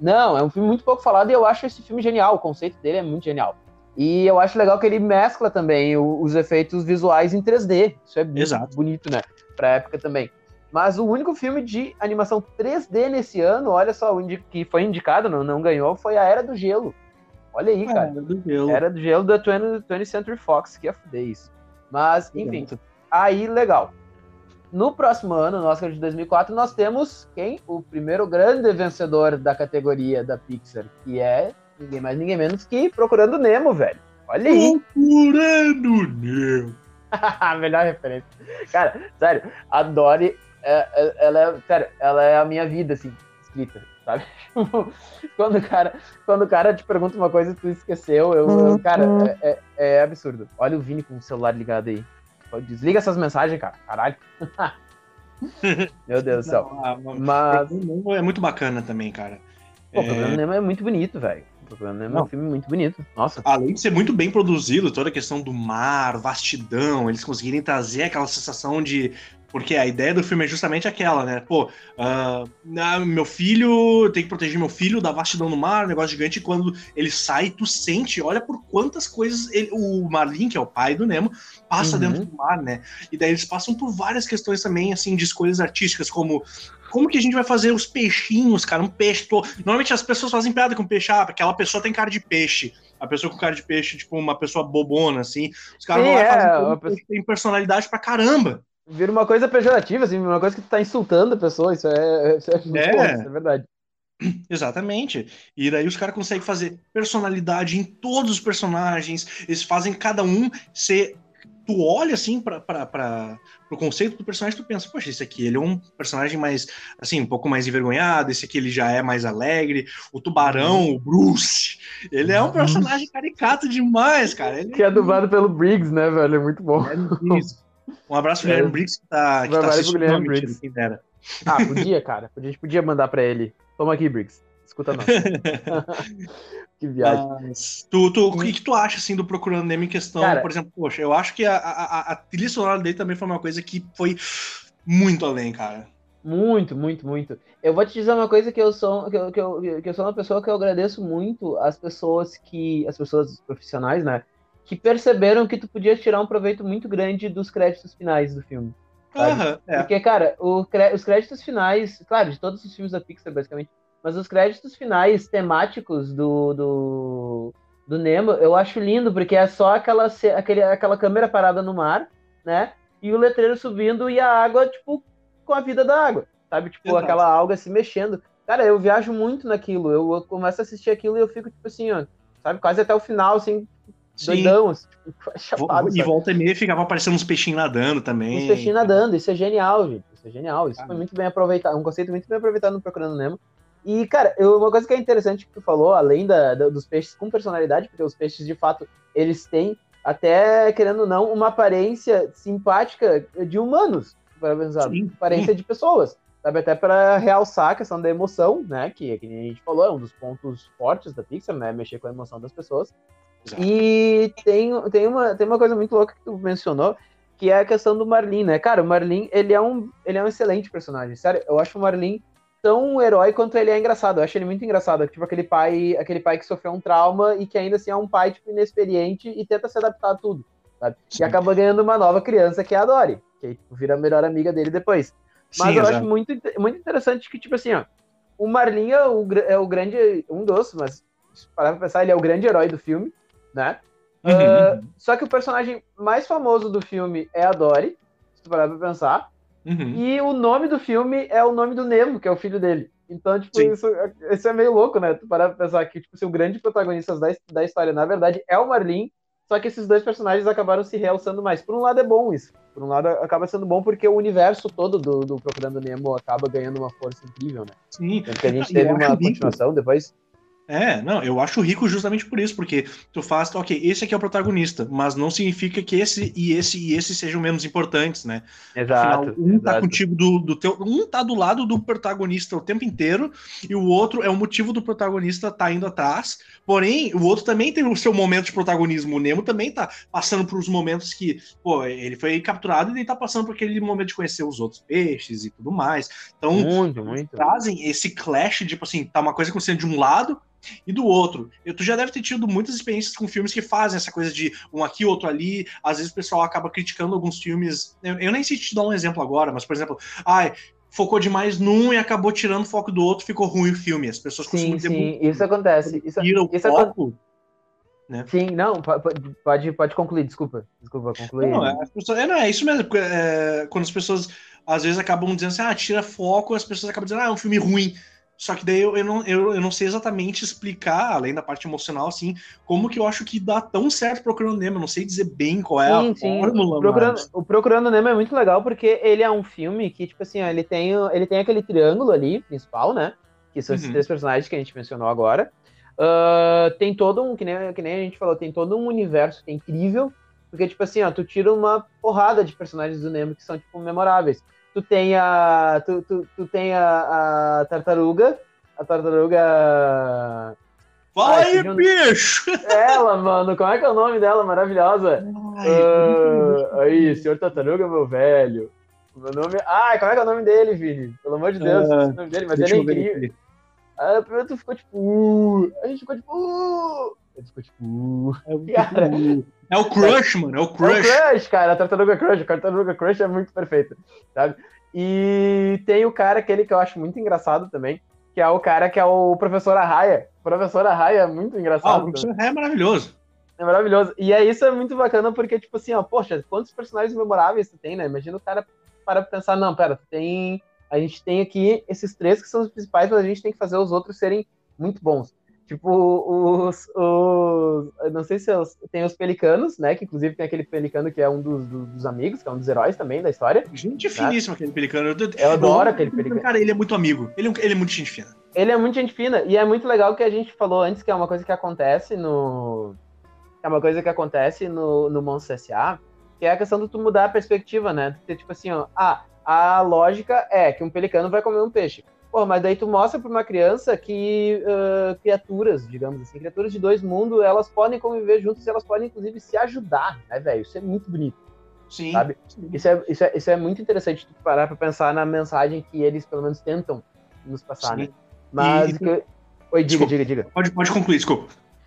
Não, é um filme muito pouco falado e eu acho esse filme genial. O conceito dele é muito genial. E eu acho legal que ele mescla também os efeitos visuais em 3D. Isso é Exato. bonito, né? Pra época também. Mas o único filme de animação 3D nesse ano, olha só, que foi indicado, não, não ganhou, foi a Era do Gelo. Olha aí, cara. Era do Gelo. Era do Gelo da 20, 20th Century Fox, que é isso. Mas, enfim, aí legal. No próximo ano, no Oscar de 2004, nós temos quem? O primeiro grande vencedor da categoria da Pixar, que é Ninguém mais, ninguém menos que Procurando Nemo, velho. Olha aí. Procurando Nemo. Melhor referência. Cara, sério, a Dory, é, é, ela é, sério, ela é a minha vida, assim, escrita, sabe? quando, o cara, quando o cara te pergunta uma coisa e tu esqueceu, eu, eu cara, é, é, é, absurdo. Olha o Vini com o celular ligado aí. Desliga essas mensagens, cara. Caralho. Meu Deus do céu. Não, mas... É muito bacana também, cara. Pô, o Procurando é... Nemo é muito bonito, velho. Procurando Nemo é um filme muito bonito. Nossa. Além de ser muito bem produzido, toda a questão do mar, vastidão, eles conseguirem trazer aquela sensação de porque a ideia do filme é justamente aquela, né? Pô, uh, meu filho tem que proteger meu filho da vastidão no mar, um negócio gigante, e quando ele sai, tu sente, olha por quantas coisas ele, o Marlin, que é o pai do Nemo, passa uhum. dentro do mar, né? E daí eles passam por várias questões também, assim, de escolhas artísticas, como como que a gente vai fazer os peixinhos, cara? Um peixe. Tô... Normalmente as pessoas fazem piada com peixe, ah, aquela pessoa tem cara de peixe. A pessoa com cara de peixe, tipo, uma pessoa bobona, assim. Os caras vão lá é, fazem pessoa... tem personalidade pra caramba. Vira uma coisa pejorativa, assim, uma coisa que tu tá insultando a pessoa, isso é, isso é, é. Bom, isso é verdade. Exatamente. E daí os caras conseguem fazer personalidade em todos os personagens, eles fazem cada um ser. Tu olha assim para o conceito do personagem, tu pensa, poxa, esse aqui ele é um personagem mais, assim, um pouco mais envergonhado, esse aqui ele já é mais alegre, o tubarão, o Bruce, ele é um uhum. personagem caricato demais, cara. Ele que é dublado pelo Briggs, né, velho? É muito bom. É. Um abraço pro Guilherme Briggs, que tá, que tá assistindo. Guilherme Briggs. Quem dera. Ah, podia, cara. A gente podia mandar pra ele. Toma aqui, Briggs. Escuta nós. que viagem. Mas, tu, tu, o que, que tu acha, assim, do Procurando Nemo em questão, cara, por exemplo, poxa, eu acho que a, a, a trilha sonora dele também foi uma coisa que foi muito além, cara. Muito, muito, muito. Eu vou te dizer uma coisa que eu sou, que eu, que eu, que eu sou uma pessoa que eu agradeço muito às pessoas que, as pessoas profissionais, né, que perceberam que tu podia tirar um proveito muito grande dos créditos finais do filme. Uhum, é. Porque, cara, o, os créditos finais, claro, de todos os filmes da Pixar, basicamente, mas os créditos finais temáticos do, do, do Nemo, eu acho lindo, porque é só aquela, aquele, aquela câmera parada no mar, né? E o letreiro subindo e a água, tipo, com a vida da água, sabe? Tipo, Exato. aquela alga se mexendo. Cara, eu viajo muito naquilo. Eu, eu começo a assistir aquilo e eu fico, tipo assim, ó, sabe? Quase até o final, assim, doidão, assim, tipo, chapado. E volta e meia ficava aparecendo uns peixinhos nadando também. Uns peixinhos nadando, isso é genial, gente. Isso é genial. Isso ah, foi muito bem aproveitado, um conceito muito bem aproveitado no Procurando Nemo. E, cara, eu, uma coisa que é interessante que tu falou, além da, da, dos peixes com personalidade, porque os peixes, de fato, eles têm, até querendo ou não, uma aparência simpática de humanos, para pensar, Sim. aparência de pessoas. Sabe, até para realçar a questão da emoção, né? Que, que a gente falou, é um dos pontos fortes da Pixar, né? Mexer com a emoção das pessoas. Exato. E tem, tem, uma, tem uma coisa muito louca que tu mencionou, que é a questão do Marlin, né? Cara, o Marlin, ele é um, ele é um excelente personagem. Sério, eu acho o Marlin tão um herói quanto ele é engraçado. Eu acho ele muito engraçado. Tipo, aquele pai, aquele pai que sofreu um trauma e que ainda assim é um pai, tipo, inexperiente e tenta se adaptar a tudo. Sabe? E acaba ganhando uma nova criança que é a Dory, que tipo, vira a melhor amiga dele depois. Mas Sim, eu exato. acho muito, muito interessante que, tipo assim, ó, o Marlin é o, é o grande, um dos, mas se parar pra pensar, ele é o grande herói do filme né? Uhum. Uh, só que o personagem mais famoso do filme é a Dory, se tu parar pra pensar. Uhum. E o nome do filme é o nome do Nemo, que é o filho dele. Então, tipo, isso, isso, é meio louco, né? Tu parar pra pensar que, tipo, se o grande protagonista da, da história, na verdade, é o Marlin, só que esses dois personagens acabaram se realçando mais. Por um lado é bom isso. Por um lado acaba sendo bom porque o universo todo do, do Procurando Nemo acaba ganhando uma força incrível, né? Sim. Porque a gente teve uma continuação depois. É, não, eu acho rico justamente por isso, porque tu faz, ok, esse aqui é o protagonista, mas não significa que esse e esse e esse sejam menos importantes, né? Exato. Afinal, um tá exato. tá contigo do, do teu. Um tá do lado do protagonista o tempo inteiro, e o outro é o motivo do protagonista tá indo atrás. Porém, o outro também tem o seu momento de protagonismo. O Nemo também tá passando por uns momentos que, pô, ele foi capturado e ele tá passando por aquele momento de conhecer os outros peixes e tudo mais. Então, muito, muito. trazem esse clash, tipo assim, tá uma coisa acontecendo de um lado e do outro. Eu, tu já deve ter tido muitas experiências com filmes que fazem essa coisa de um aqui, outro ali. Às vezes o pessoal acaba criticando alguns filmes. Eu, eu nem sei te dar um exemplo agora, mas, por exemplo, ai, focou demais num e acabou tirando o foco do outro, ficou ruim o filme. As pessoas sim. Sim, isso acontece. Isso, tira o isso foco. Né? Sim, não, pode, pode concluir, desculpa. Desculpa, concluir. Não, é, pessoas, é, não, é isso mesmo. É, quando as pessoas às vezes acabam dizendo assim, ah, tira foco, as pessoas acabam dizendo, ah, é um filme ruim. Só que daí eu, eu, não, eu, eu não sei exatamente explicar, além da parte emocional, assim, como que eu acho que dá tão certo Procurando Nemo. Eu não sei dizer bem qual é sim, a sim. fórmula. Procurando, o Procurando Nemo é muito legal porque ele é um filme que, tipo assim, ele tem, ele tem aquele triângulo ali, principal, né? Que são uhum. esses três personagens que a gente mencionou agora. Uh, tem todo um, que nem, que nem a gente falou, tem todo um universo que é incrível. Porque, tipo assim, ó, tu tira uma porrada de personagens do Nemo que são, tipo, memoráveis. Tu tem a. Tu, tu, tu tem a, a tartaruga. A tartaruga. Fala aí, bicho! Ela, mano, como é que é o nome dela? Maravilhosa. Ai, uh, aí, senhor tartaruga, meu velho. Meu nome. Ai, como é que é o nome dele, Vini? Pelo amor de Deus, uh, o nome dele, mas ele é incrível. Aí primeiro tu ficou tipo. Uh, a gente ficou tipo. Uh, ele ficou tipo. Uh, é, cara, é o Crush, mano. É o Crush. É o Crush, cara. A Tartaruga Crush. A Tartaruga Crush é muito perfeita, sabe? E tem o cara, aquele que eu acho muito engraçado também, que é o cara que é o Professor Arraia. O Professor Arraia é muito engraçado. Ah, o Professor Arraia é maravilhoso. É maravilhoso. E é isso é muito bacana, porque, tipo assim, ó, poxa, quantos personagens memoráveis tu tem, né? Imagina o cara para pensar, não, pera, tu tem. A gente tem aqui esses três que são os principais, mas a gente tem que fazer os outros serem muito bons. Tipo, os. os não sei se os, tem os pelicanos, né? Que inclusive tem aquele pelicano que é um dos, dos, dos amigos, que é um dos heróis também da história. Gente tá? finíssima aquele pelicano. Eu, eu adoro aquele pelicano. Cara, ele é muito amigo. Ele, é ele é muito gente fina. Ele é muito gente fina. E é muito legal que a gente falou antes, que é uma coisa que acontece no. É uma coisa que acontece no, no Monstro S.A., que é a questão de tu mudar a perspectiva, né? Ter, tipo assim, ó, ah, a lógica é que um pelicano vai comer um peixe. Pô, mas daí tu mostra para uma criança que uh, criaturas, digamos assim, criaturas de dois mundos, elas podem conviver juntas e elas podem, inclusive, se ajudar, né, velho? Isso é muito bonito. Sim. Sabe? Sim. Isso, é, isso, é, isso é muito interessante tu parar para pensar na mensagem que eles, pelo menos, tentam nos passar, sim. né? Mas. E... Que... Oi, diga, desculpa. diga, diga. Pode, pode concluir, desculpa.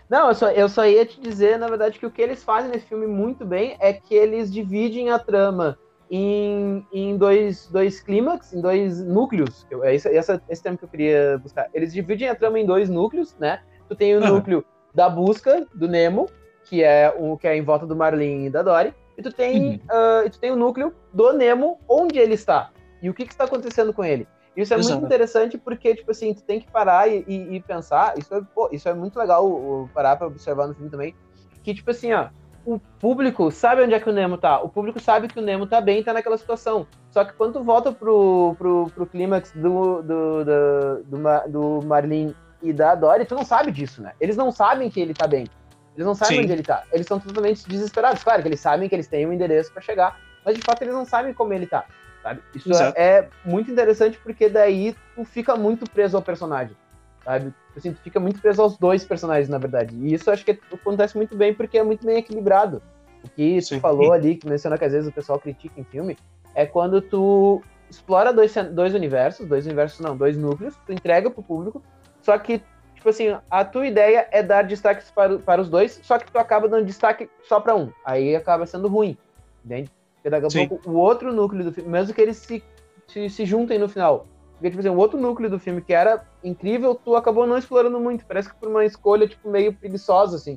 Não, eu só, eu só ia te dizer, na verdade, que o que eles fazem nesse filme muito bem é que eles dividem a trama em, em dois, dois clímax, em dois núcleos. Eu, é esse, esse, esse termo que eu queria buscar. Eles dividem a trama em dois núcleos, né? Tu tem o uhum. núcleo da busca do Nemo, que é o que é em volta do Marlin e da Dory, e tu tem, uhum. uh, tu tem o núcleo do Nemo, onde ele está e o que, que está acontecendo com ele. Isso é Exato. muito interessante porque, tipo assim, tu tem que parar e, e, e pensar. Isso é, pô, isso é muito legal o, parar para observar no filme também. Que, tipo assim, ó, o público sabe onde é que o Nemo tá. O público sabe que o Nemo tá bem e tá naquela situação. Só que quando tu volta pro, pro, pro clímax do, do, do, do, do Marlin e da Dory, tu não sabe disso, né? Eles não sabem que ele tá bem. Eles não sabem Sim. onde ele tá. Eles estão totalmente desesperados. Claro que eles sabem que eles têm um endereço para chegar, mas de fato eles não sabem como ele tá. Sabe? Isso Exato. é muito interessante porque daí tu fica muito preso ao personagem sabe? Assim, tu fica muito preso aos dois personagens, na verdade. E isso acho que acontece muito bem porque é muito bem equilibrado. O que Sim. tu falou ali, que menciona que às vezes o pessoal critica em filme, é quando tu explora dois, dois universos, dois universos não, dois núcleos, tu entrega pro público, só que, tipo assim, a tua ideia é dar destaques para, para os dois, só que tu acaba dando destaque só para um. Aí acaba sendo ruim, entende? Porque daqui a Sim. pouco o outro núcleo do filme, mesmo que eles se, se, se juntem no final, porque, tipo assim, o outro núcleo do filme que era incrível, tu acabou não explorando muito. Parece que por uma escolha, tipo, meio preguiçosa, assim.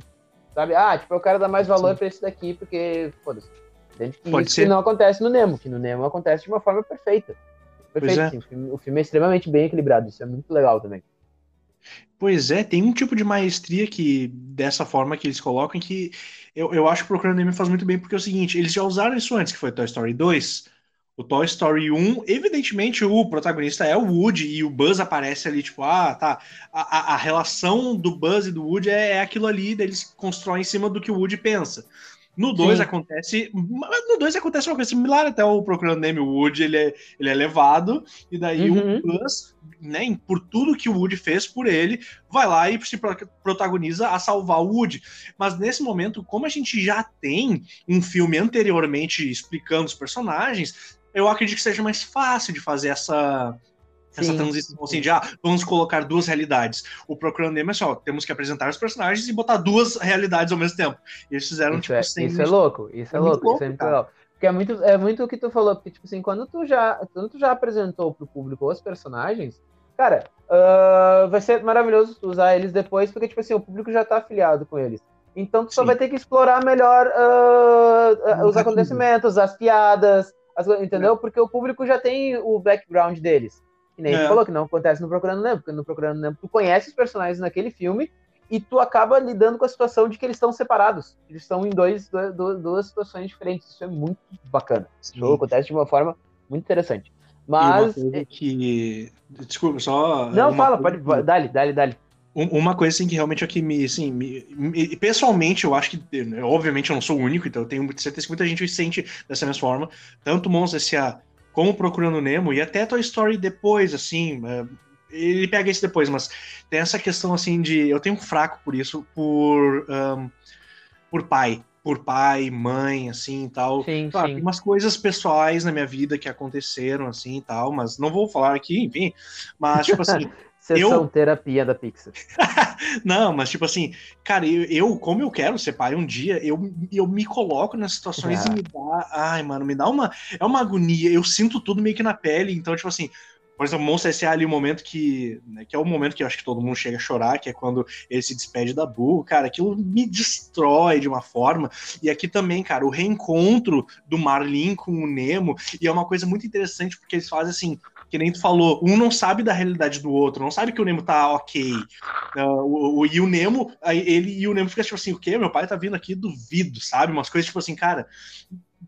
Sabe? Ah, tipo, eu quero dar mais valor Sim. pra esse daqui, porque, foda-se. Pode isso ser. que não acontece no Nemo, que no Nemo acontece de uma forma perfeita. Perfeito, é. sim. O filme, o filme é extremamente bem equilibrado, isso é muito legal também. Pois é, tem um tipo de maestria que, dessa forma que eles colocam, que eu, eu acho que o Procurando Nemo faz muito bem, porque é o seguinte, eles já usaram isso antes, que foi Toy Story 2, o Toy Story 1, evidentemente o protagonista é o Woody e o Buzz aparece ali, tipo, ah, tá. A, a relação do Buzz e do Woody é, é aquilo ali, eles constroem em cima do que o Woody pensa. No 2 acontece. No 2 acontece uma coisa similar, até o Procurando Nemo, o Woody ele é, ele é levado, e daí uhum. o Buzz, né, por tudo que o Woody fez por ele, vai lá e se protagoniza a salvar o Woody. Mas nesse momento, como a gente já tem um filme anteriormente explicando os personagens, eu acredito que seja mais fácil de fazer essa, essa transição assim de ah, vamos colocar duas realidades. O Procurando Nemo é só, temos que apresentar os personagens e botar duas realidades ao mesmo tempo. E eles fizeram, isso tipo, é, sem... Isso é louco, isso é, é louco, louco, isso é muito legal. Porque é muito, é muito o que tu falou, porque, tipo assim, quando tu já, quando tu já apresentou pro público os personagens, cara, uh, vai ser maravilhoso tu usar eles depois, porque, tipo assim, o público já tá afiliado com eles. Então tu Sim. só vai ter que explorar melhor uh, os acontecimentos, as piadas, as, entendeu? É. Porque o público já tem o background deles. E nem é. falou que não acontece no Procurando Nemo, porque no Procurando Nemo tu conhece os personagens naquele filme e tu acaba lidando com a situação de que eles estão separados. Eles estão em dois, duas, duas situações diferentes. Isso é muito bacana. Isso acontece de uma forma muito interessante. Mas. que. Desculpa, só. Não, fala, coisa... pode. Dale, dale, dale. Uma coisa assim que realmente aqui me, assim, me, me, pessoalmente eu acho que, obviamente eu não sou o único, então eu tenho certeza que muita gente se sente dessa mesma forma. Tanto Monstros S.A. como Procurando Nemo, e até Toy Story depois, assim, é, ele pega isso depois, mas tem essa questão, assim, de... Eu tenho um fraco por isso, por... Um, por pai, por pai, mãe, assim, tal. Sim, claro, sim. Tem umas coisas pessoais na minha vida que aconteceram, assim, tal, mas não vou falar aqui, enfim. Mas, tipo assim... Sessão eu... terapia da Pixar. não, mas tipo assim, cara, eu, eu, como eu quero ser pai um dia, eu, eu me coloco nas situações Ah. e me dá. Ai, mano, me dá uma. É uma agonia. Eu sinto tudo meio que na pele. Então, tipo assim, por exemplo, Monstro S.A. ali, o momento que. Né, que é o momento que eu acho que todo mundo chega a chorar, que é quando ele se despede da Boo. Cara, aquilo me destrói de uma forma. E aqui também, cara, o reencontro do Marlin com o Nemo. E é uma coisa muito interessante, porque eles fazem assim que nem tu falou, um não sabe da realidade do outro, não sabe que o Nemo tá ok. Uh, o, o, e o Nemo, ele e o Nemo fica tipo assim, o quê? Meu pai tá vindo aqui, duvido, sabe? Umas coisas tipo assim, cara,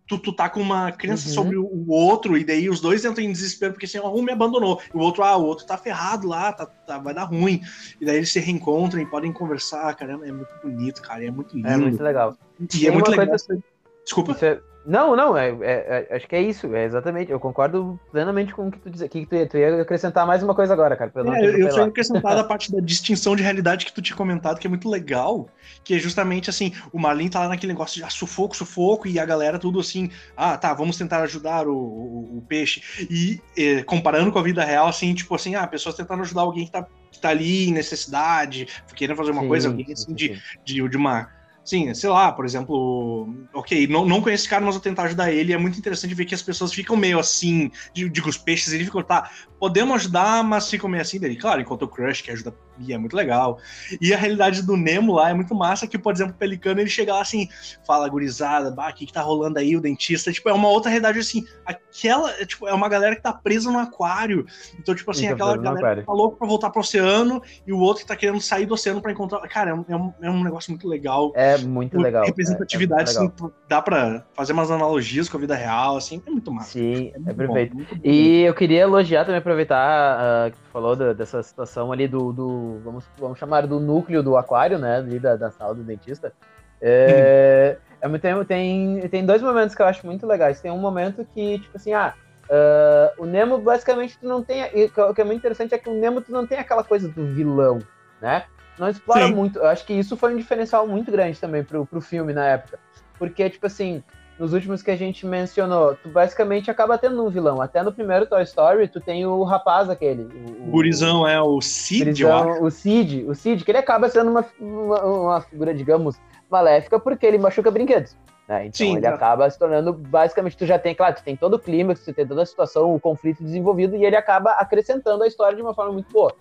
tu, tu tá com uma crença Uhum. sobre o, outro, e daí os dois entram em desespero, porque assim, ó, um me abandonou, e o outro, ah, o outro tá ferrado lá, tá, tá- vai dar ruim. E daí eles se reencontram e podem conversar, cara, é muito bonito, cara, é muito lindo. É muito legal. E Tem é muito legal. coisa- Desculpa. Isso é- Não, não, é, é- é- acho que é isso, é exatamente. Eu concordo plenamente com o que tu diz aqui. Que tu, ia- tu ia acrescentar mais uma coisa agora, cara. É, eu, eu só atropelar. ia acrescentar a parte da distinção de realidade que tu tinha comentado, que é muito legal, que é justamente assim, o Marlin tá lá naquele negócio de ah, sufoco, sufoco, e a galera tudo assim, ah, tá, vamos tentar ajudar o, o- o peixe. E eh, comparando com a vida real, assim, tipo assim, ah, pessoas tentando ajudar alguém que tá, que tá ali em necessidade, querendo fazer uma Sim, coisa, alguém sim, assim, sim, de, de, de uma. Sim, sei lá, por exemplo, ok, não, não conheço esse cara, mas vou tentar ajudar ele. É muito interessante ver que as pessoas ficam meio assim, digo, os peixes, eles ficam, tá, podemos ajudar, mas ficam meio assim dele. Claro, enquanto o Crush, que ajuda, e é muito legal. E a realidade do Nemo lá é muito massa, que, por exemplo, o Pelicano, ele chega lá assim, fala, gurizada, bah, o que que tá rolando aí, o dentista, tipo, é uma outra realidade, assim, aquela, é, tipo, é uma galera que tá presa no aquário. Então, tipo assim, Fica aquela galera que tá louca pra voltar pro oceano, e o outro que tá querendo sair do oceano pra encontrar... Cara, é um, é um, é negócio muito legal É muito legal. representatividade, é, é muito assim, dá pra fazer umas analogias com a vida real, assim, é muito massa. Sim, é bom, perfeito. bom. E eu queria elogiar também, aproveitar ah, que falou da- dessa situação ali do, do- vamos, vamos chamar do núcleo do aquário, né, ali da, da sala do dentista. É, é muito- tem, tem, tem dois momentos que eu acho muito legais. Tem um momento que, tipo assim, ah, ah, o Nemo basicamente tu não tem, o que- o que é muito interessante é que o Nemo tu não tem aquela coisa do vilão, né? Não explora Sim. muito, eu acho que isso foi um diferencial muito grande também pro, pro filme na época. Porque, tipo assim, nos últimos que a gente mencionou, tu basicamente acaba tendo um vilão. Até no primeiro Toy Story, tu tem o rapaz aquele. O, O gurizão é o Cid, acho. o Cid, o Cid, que ele acaba sendo uma, uma, uma figura, digamos, maléfica porque ele machuca brinquedos. Né? Então Sim, ele tá. acaba se tornando, basicamente, tu já tem, claro, tu tem todo o clímax, tu tem toda a situação, o conflito desenvolvido, e ele acaba acrescentando a história de uma forma muito boa.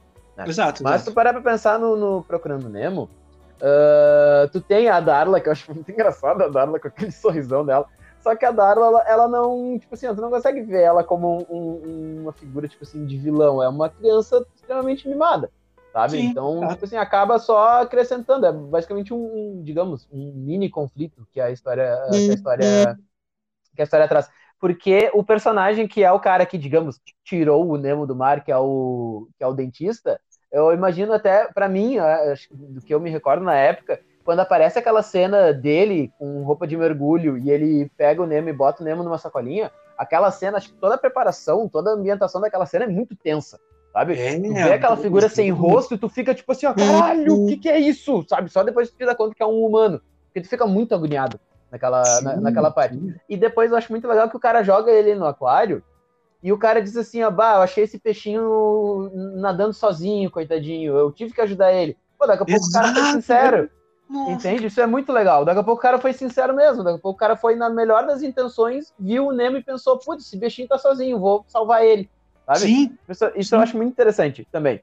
Exato, Mas exato. se tu parar pra pensar no, no Procurando Nemo, ah, tu tem a Darla, que eu acho muito engraçada a Darla com aquele sorrisão dela. Só que a Darla, ela, ela não, tipo assim, tu não consegue ver ela como um- um- uma figura, tipo assim, de vilão. É uma criança extremamente mimada, sabe? Sim, então, tá. tipo assim, acaba só acrescentando. É basicamente um, um, digamos, um mini conflito que a história, que a história, que a história traz. Porque o personagem que é o cara que, digamos, tirou o Nemo do mar, que é o, que é o dentista, eu imagino até, pra mim, do que eu me recordo na época, quando aparece aquela cena dele com roupa de mergulho e ele pega o Nemo e bota o Nemo numa sacolinha, aquela cena, acho que toda a preparação, toda a ambientação daquela cena é muito tensa, sabe? É, Tu vê aquela figura sem rosto e tu fica tipo assim, ó, caralho, o que que é isso? Sabe? Só depois tu te dá conta que é um humano. Porque tu fica muito agoniado naquela, na- Sim, naquela parte. sim. E depois eu acho muito legal que o cara joga ele no aquário e o cara diz assim, ó, bah, eu achei esse peixinho nadando sozinho, coitadinho. Eu tive que ajudar ele. Pô, daqui a pouco o cara foi Exato, sincero. Nossa, Entende? Isso é muito legal. Daqui a pouco o cara foi sincero mesmo. Daqui a pouco o cara foi na melhor das intenções, viu o Nemo e pensou, putz, esse bichinho tá sozinho, vou salvar ele. Sabe? Sim, Isso, isso eu acho muito interessante também.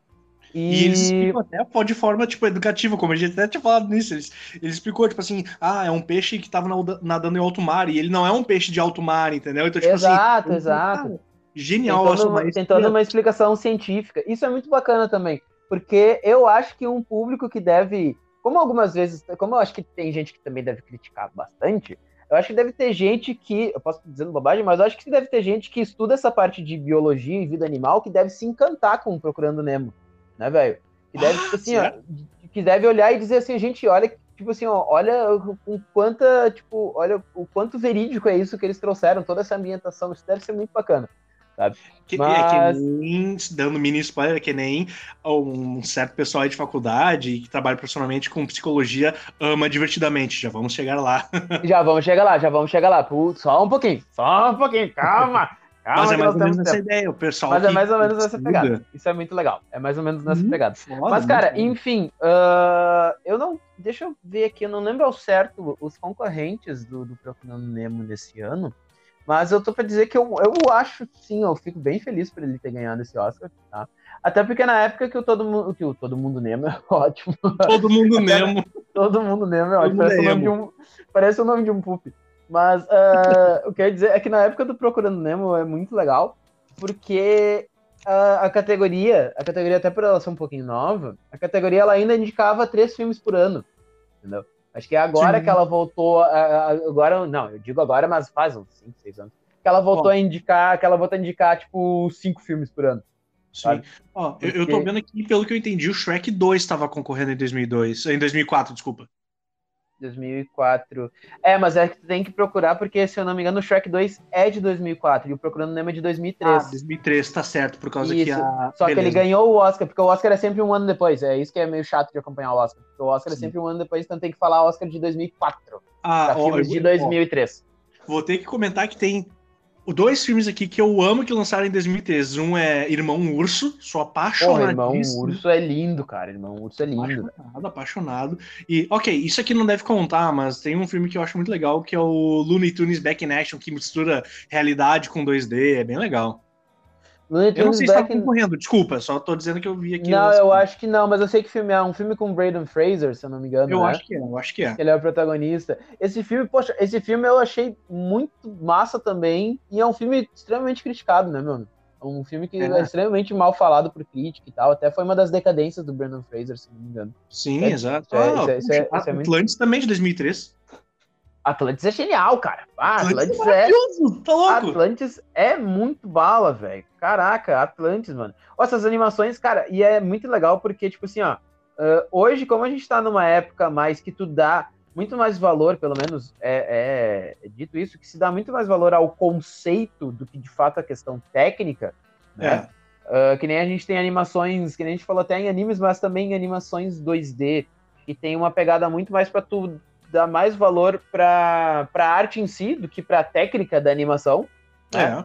E E, explicam até de forma, tipo, educativa, como a gente até tinha falado nisso. Eles, ele explicou, tipo assim, ah, é um peixe que tava na- nadando em alto mar, e ele não é um peixe de alto mar, entendeu? Então, tipo exato, assim. exato. Cara, Tem Genial toda, uma, tem toda uma explicação científica. Isso é muito bacana também, porque eu acho que um público que deve, como algumas vezes, como eu acho que tem gente que também deve criticar bastante, eu acho que deve ter gente que, eu posso estar dizendo bobagem, mas eu acho que deve ter gente que estuda essa parte de biologia e vida animal que deve se encantar com Procurando Nemo, né, velho? Que deve, Ah, tipo assim, ó, que deve olhar e dizer assim, gente, olha, tipo assim, ó, olha o quanta, tipo, olha o quanto verídico é isso que eles trouxeram, toda essa ambientação, isso deve ser muito bacana. Sabe? Que, Mas... É que nem, dando mini spoiler, que nem um certo pessoal aí de faculdade que trabalha profissionalmente com psicologia ama divertidamente. Já vamos chegar lá. já vamos chegar lá, já vamos chegar lá. Só um pouquinho, só um pouquinho, calma. Calma Mas é mais ou menos essa ideia, o pessoal. Mas é mais ou menos nessa pegada. Isso é muito legal. É mais ou menos nessa hum, pegada. Foda, Mas, cara, enfim, uh, eu não. Deixa eu ver aqui, eu não lembro ao certo os concorrentes do, do Procurando Nemo nesse ano. Mas eu tô pra dizer que eu, eu acho, sim, eu fico bem feliz por ele ter ganhado esse Oscar, tá? Até porque na época que o Todo Mundo, que o Todo Mundo Nemo é ótimo. Todo Mundo Nemo. todo Mundo Nemo é ótimo. Parece o, nome de um, parece o nome de um pup. Mas uh, o que eu ia dizer é que na época do Procurando Nemo é muito legal, porque a, a, categoria, a categoria até por ela ser um pouquinho nova, a categoria ela ainda indicava três filmes por ano, entendeu? Acho que é agora Sim. que ela voltou. Agora, não, eu digo agora, mas faz uns 5, 6 anos. Que ela voltou Bom. a indicar, que ela voltou a indicar, tipo, cinco filmes por ano. Sim. Ó, Porque... eu, eu tô vendo aqui, pelo que eu entendi, o Shrek 2 estava concorrendo em 2002, em 2004, desculpa. 2004. É, mas é que tu tem que procurar, porque, se eu não me engano, o Shrek 2 é de 2004 e o Procurando Nemo é de 2003. Ah, 2003, tá certo, por causa isso. que a... Só Beleza. que ele ganhou o Oscar, porque o Oscar é sempre um ano depois. É isso que é meio chato de acompanhar o Oscar. Porque o Oscar é Sim. é sempre um ano depois, então tem que falar Oscar de 2004. Ah, ó, de 2003. Ó, vou ter que comentar que tem dois filmes aqui que eu amo que lançaram em 2013. Um é Irmão Urso, sou apaixonado. Irmão Urso é lindo, cara. Irmão Urso é lindo. Apaixonado, apaixonado. E, ok, isso aqui não deve contar, mas tem um filme que eu acho muito legal, que é o Looney Tunes Back in Action, que mistura realidade com 2D. É bem legal eu não sei se tá concorrendo, desculpa, só tô dizendo que eu vi aqui. Não, eu acho que não, mas eu sei que filme é um filme com Brandon Fraser, se eu não me engano. Eu né? acho que é, eu acho que é. Ele é o protagonista. Esse filme, poxa, esse filme eu achei muito massa também, e é um filme extremamente criticado, né, meu? É um filme que é. é extremamente mal falado por crítica e tal. Até foi uma das decadências do Brandon Fraser, se não me engano. Sim, é, exato. É, ah, isso, é, isso é, Atlantis muito... também de 2003. Atlantis é genial, cara. Ah, Atlantis, Atlantis é. Tá louco. Atlantis é muito bala, velho. Caraca, Atlantis, mano. Olha essas animações, cara, e é muito legal porque, tipo assim, ó. Uh, hoje, como a gente tá numa época mais que tu dá muito mais valor, pelo menos é, é, é dito isso, que se dá muito mais valor ao conceito do que de fato a questão técnica, né? É. Uh, que nem a gente tem animações, que nem a gente falou até em animes, mas também em animações 2D, que tem uma pegada muito mais para tu dá mais valor para a arte em si do que para a técnica da animação. Né? É.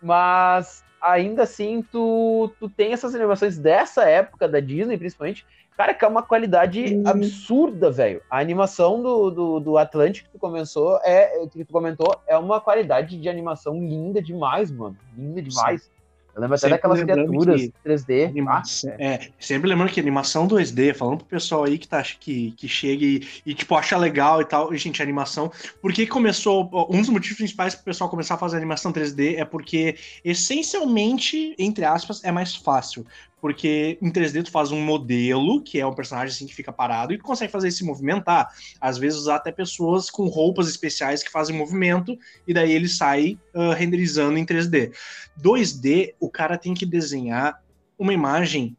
Mas ainda assim, tu, tu tem essas animações dessa época da Disney, principalmente, cara, que é uma qualidade absurda, velho. A animação do, do, do Atlantic que tu começou é que tu comentou é uma qualidade de animação linda demais, mano. Linda demais. Sim. Eu lembro até daquelas criaturas 3D. Animação, ah, é. é. sempre lembrando que animação 2D, falando pro pessoal aí que, tá, que, que chega e, e, tipo, acha legal e tal, gente, animação. Por que começou? Um dos motivos principais pro pessoal começar a fazer animação 3D é porque, essencialmente, entre aspas, é mais fácil porque em 3D tu faz um modelo, que é um personagem assim que fica parado, e tu consegue fazer se movimentar. Às vezes usar até pessoas com roupas especiais que fazem movimento, e daí ele sai uh, renderizando em 3D. 2D, o cara tem que desenhar uma imagem.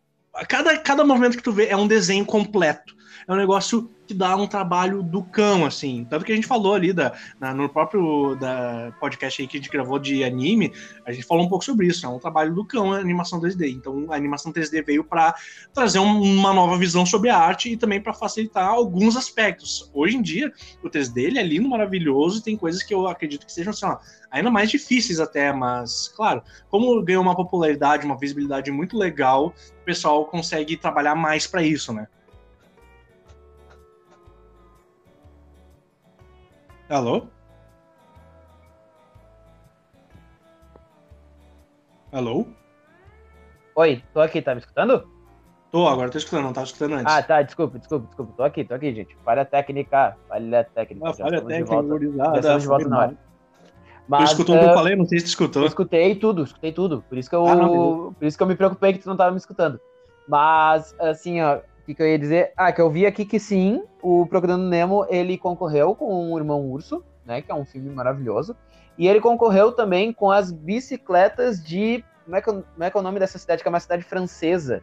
Cada, cada movimento que tu vê é um desenho completo. É um negócio que dá um trabalho do cão, assim. Tanto que a gente falou ali da, na, no próprio da podcast aí que a gente gravou de anime, a gente falou um pouco sobre isso. É um trabalho do cão a animação 3D. Então a animação 3D veio para trazer um, uma nova visão sobre a arte e também para facilitar alguns aspectos. Hoje em dia, o 3D ele é lindo, maravilhoso, e tem coisas que eu acredito que sejam assim, ainda mais difíceis até, mas claro, como ganhou uma popularidade, uma visibilidade muito legal, o pessoal consegue trabalhar mais para isso, né? Alô? Alô? Oi, tô aqui, tá me escutando? Tô, agora tô escutando, não tava escutando antes. Ah, tá, desculpa, desculpa, desculpa. Tô aqui, tô aqui, gente. Falha técnica, falha técnica. Ah, falha técnica, gurizada. de volta na hora. Mas, tu escutou o que eu falei? Não sei se tu escutou. Eu escutei tudo, escutei tudo. Por isso que eu, ah, não, por isso que eu me preocupei que tu não tava me escutando. Mas, assim, ó, o que, que, eu ia dizer? Ah, que eu vi aqui que sim, o Procurando Nemo, ele concorreu com o Irmão Urso, né, que é um filme maravilhoso, e ele concorreu também com as bicicletas de... Como é que, como é, que é o nome dessa cidade? Que é uma cidade francesa.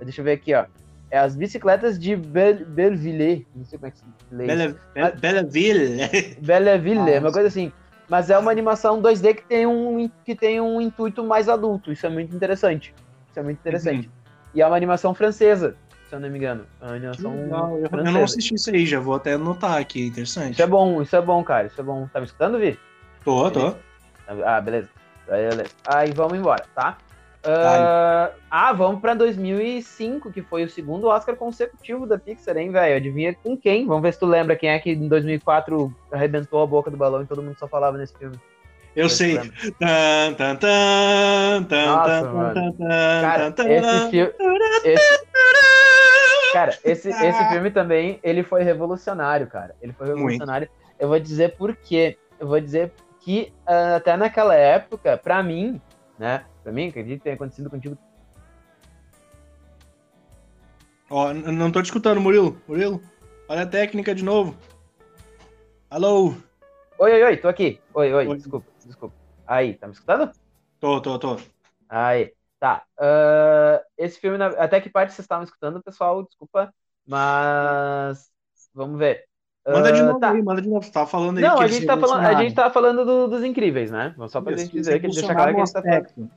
Deixa eu ver aqui, ó. É as bicicletas de Bel Belleville. Não sei como é que se lê. Belle, Belleville. Belleville, uma coisa assim. Mas é uma animação 2D que tem um, que tem um intuito mais adulto. Isso é muito interessante. Isso é muito interessante. Uhum. E é uma animação francesa, se eu não me engano. É uma animação. Eu, eu não assisti isso aí, já vou até anotar aqui. Interessante. Isso é bom, isso é bom, cara. Isso é bom. Tá me escutando, Vi? Tô, tô. Ah, beleza. Beleza. Aí vamos embora, tá? Uh, ah, vamos pra 2005, que foi o segundo Oscar consecutivo da Pixar, hein, velho? Adivinha com quem? Vamos ver se tu lembra quem é que em 2004 arrebentou a boca do balão e todo mundo só falava nesse filme. Eu sei. Tan, tan, tan, Nossa, mano. Cara, esse filme... Esse... Cara, esse, esse filme também, ele foi revolucionário, cara. Ele foi revolucionário. Muito. Eu vou dizer por quê. Eu vou dizer que uh, até naquela época, pra mim, né? Pra mim, acredito que tenha acontecido contigo. Ó, não tô te escutando, Murilo. Murilo, olha a técnica de novo. Alô? Oi, oi, oi, tô aqui. Oi, oi, oi. desculpa, desculpa. Aí, tá me escutando? Tô, tô, tô. Aí, tá. Uh, esse filme, até que parte vocês estavam escutando, pessoal, desculpa, mas vamos ver. Manda de ah, novo tá. aí, manda de novo. Você tava falando aí Não, a gente, tá falando, a gente tá falando do, dos incríveis, né? Só pra Isso, gente dizer que deixa claro que a gente tá falando.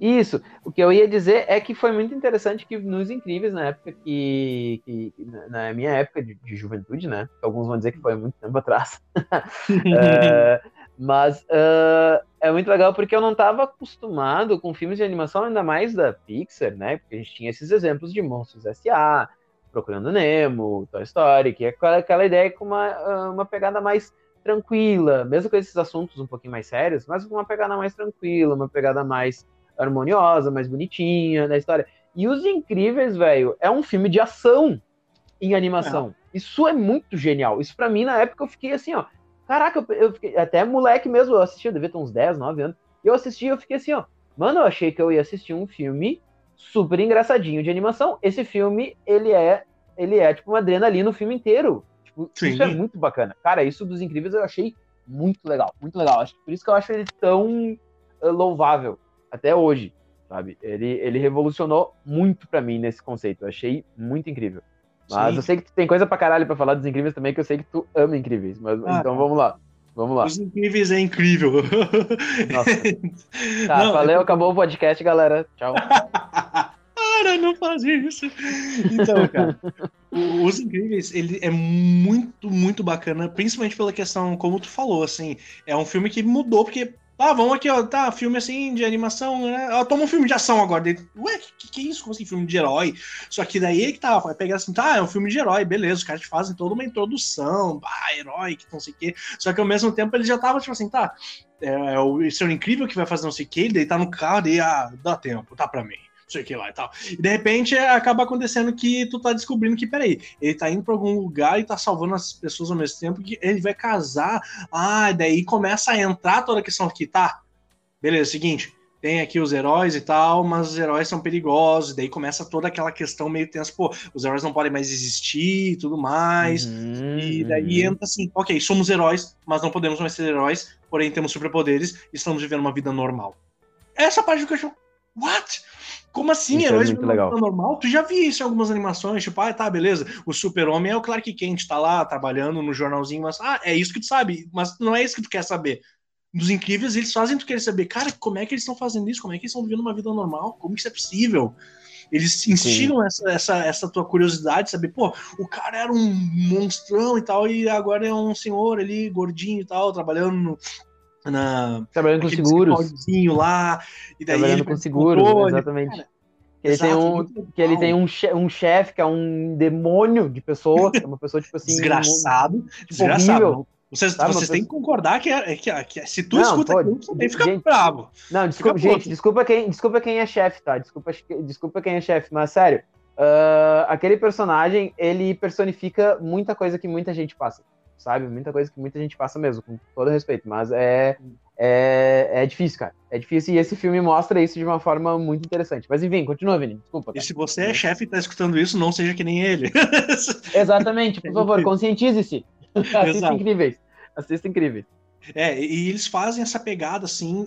Isso. O que eu ia dizer é que foi muito interessante que nos Incríveis, na época que. que na minha época de, de, juventude, né? Alguns vão dizer que foi muito tempo atrás. uh, mas uh, é muito legal porque eu não estava acostumado com filmes de animação, ainda mais da Pixar, né? Porque a gente tinha esses exemplos de Monstros S.A., Procurando Nemo, Toy Story, que é aquela, ideia com uma, ah, uma pegada mais tranquila, mesmo com esses assuntos um pouquinho mais sérios, mas com uma pegada mais tranquila, uma pegada mais harmoniosa, mais bonitinha da história. E Os Incríveis, velho, é um filme de ação em animação. É. Isso é muito genial. Isso para mim, na época, eu fiquei assim, ó. Caraca, eu, eu fiquei, até moleque mesmo, eu assisti, eu devia ter uns 10, 9 anos. E eu assisti eu fiquei assim, ó. Mano, eu achei que eu ia assistir um filme super engraçadinho de animação. Esse filme, ele é, ele é tipo uma adrenalina no filme inteiro. Tipo, isso é muito bacana. Cara, isso dos Incríveis eu achei muito legal, muito legal. Acho, por isso que eu acho ele tão uh, louvável até hoje, sabe? Ele, ele revolucionou muito para mim nesse conceito. Eu achei muito incrível. Mas Sim. eu sei que tu tem coisa pra caralho pra falar dos incríveis também, que eu sei que tu ama incríveis. Mas ah, então vamos lá. Vamos lá. Os incríveis é incrível. Nossa. Tá, não, valeu, acabou o podcast, galera. Tchau. Para, não faz isso. Então, cara, Os Incríveis, ele é muito, muito bacana, principalmente pela questão, como tu falou, assim, é um filme que mudou, porque ah, vamos aqui, ó, tá, filme assim de animação, né? Ó, toma um filme de ação agora. Dele. Ué, que, que é isso? Como assim, filme de herói? Só que daí é que tá, vai pegar assim, tá, é um filme de herói, beleza, os caras fazem toda uma introdução, ah, herói, que não sei o quê. Só que ao mesmo tempo ele já tava, tipo assim, tá, é, é o ser incrível que vai fazer não sei o quê, daí tá no carro, daí, ah, dá tempo, tá pra mim sei o que lá e tal. E de repente acaba acontecendo que tu tá descobrindo que, peraí, ele tá indo pra algum lugar e tá salvando as pessoas ao mesmo tempo, que ele vai casar. Ah, daí começa a entrar toda a questão aqui, tá? Beleza, seguinte, tem aqui os heróis e tal, mas os heróis são perigosos, daí começa toda aquela questão meio tensa, pô, os heróis não podem mais existir e tudo mais, uhum, e daí uhum. entra assim, ok, somos heróis, mas não podemos mais ser heróis, porém temos superpoderes e estamos vivendo uma vida normal. Essa parte do que eu acho, what? Como assim, isso é heróis é legal. normal? Tu já viu isso em algumas animações, tipo, ah, tá, beleza, o super-homem é o Clark Kent, tá lá trabalhando no jornalzinho, mas, ah, é isso que tu sabe, mas não é isso que tu quer saber dos incríveis, eles fazem tu querer saber, cara, como é que eles estão fazendo isso? Como é que eles estão vivendo uma vida normal? Como isso é possível? Eles instigam essa, essa, essa tua curiosidade, saber, pô, o cara era um monstrão e tal, e agora é um senhor ali, gordinho e tal, trabalhando no, na, trabalhando com seguros. lá e daí trabalhando com seguros exatamente. cara, que ele Exato, tem um que ele tem um, che um chefe que é um demônio de pessoa é uma pessoa tipo assim desgraçado um, tipo, desgraçado. Horrível. Vocês, Sabe, vocês têm que concordar que, é, que, é, que é, se tu não, escuta pode, aquilo, também fica gente, bravo. Não, desculpa, gente, desculpa quem, desculpa quem é chefe, tá? Desculpa, desculpa quem é chefe, mas sério, uh, aquele personagem, ele personifica muita coisa que muita gente passa, sabe? Muita coisa que muita gente passa mesmo, com todo respeito, mas é, é, é difícil, cara. É difícil e esse filme mostra isso de uma forma muito interessante. Mas enfim, continua, Vini, desculpa. Tá? E se você é chefe e tá escutando isso, não seja que nem ele. Exatamente, por favor, conscientize-se. Assista incríveis. Assista incríveis. É, e eles fazem essa pegada assim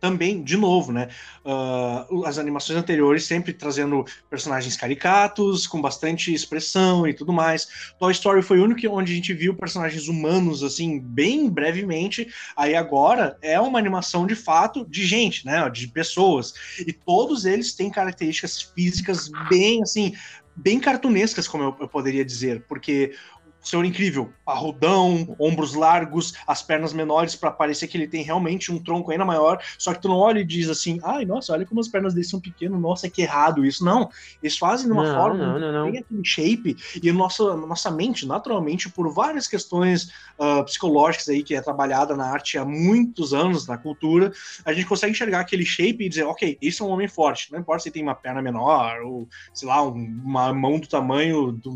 também, de novo, né? Uh, as animações anteriores sempre trazendo personagens caricatos, com bastante expressão e tudo mais. Toy Story foi o único onde a gente viu personagens humanos, assim, bem brevemente. Aí agora é uma animação de fato de gente, né? De pessoas. E todos eles têm características físicas bem, assim, bem cartunescas, como eu, eu, poderia dizer, porque Senhor Incrível, parrudão, ombros largos, as pernas menores para parecer que ele tem realmente um tronco ainda maior, só que tu não olha e diz assim, ai, nossa, olha como as pernas dele são pequenas, nossa, que errado isso. Não, eles fazem de uma não, forma não, não, não. tem aquele shape e nossa, nossa mente, naturalmente, por várias questões uh, psicológicas aí que é trabalhada na arte há muitos anos, na cultura, a gente consegue enxergar aquele shape e dizer, ok, isso é um homem forte, não importa se tem uma perna menor ou, sei lá, um, uma mão do tamanho de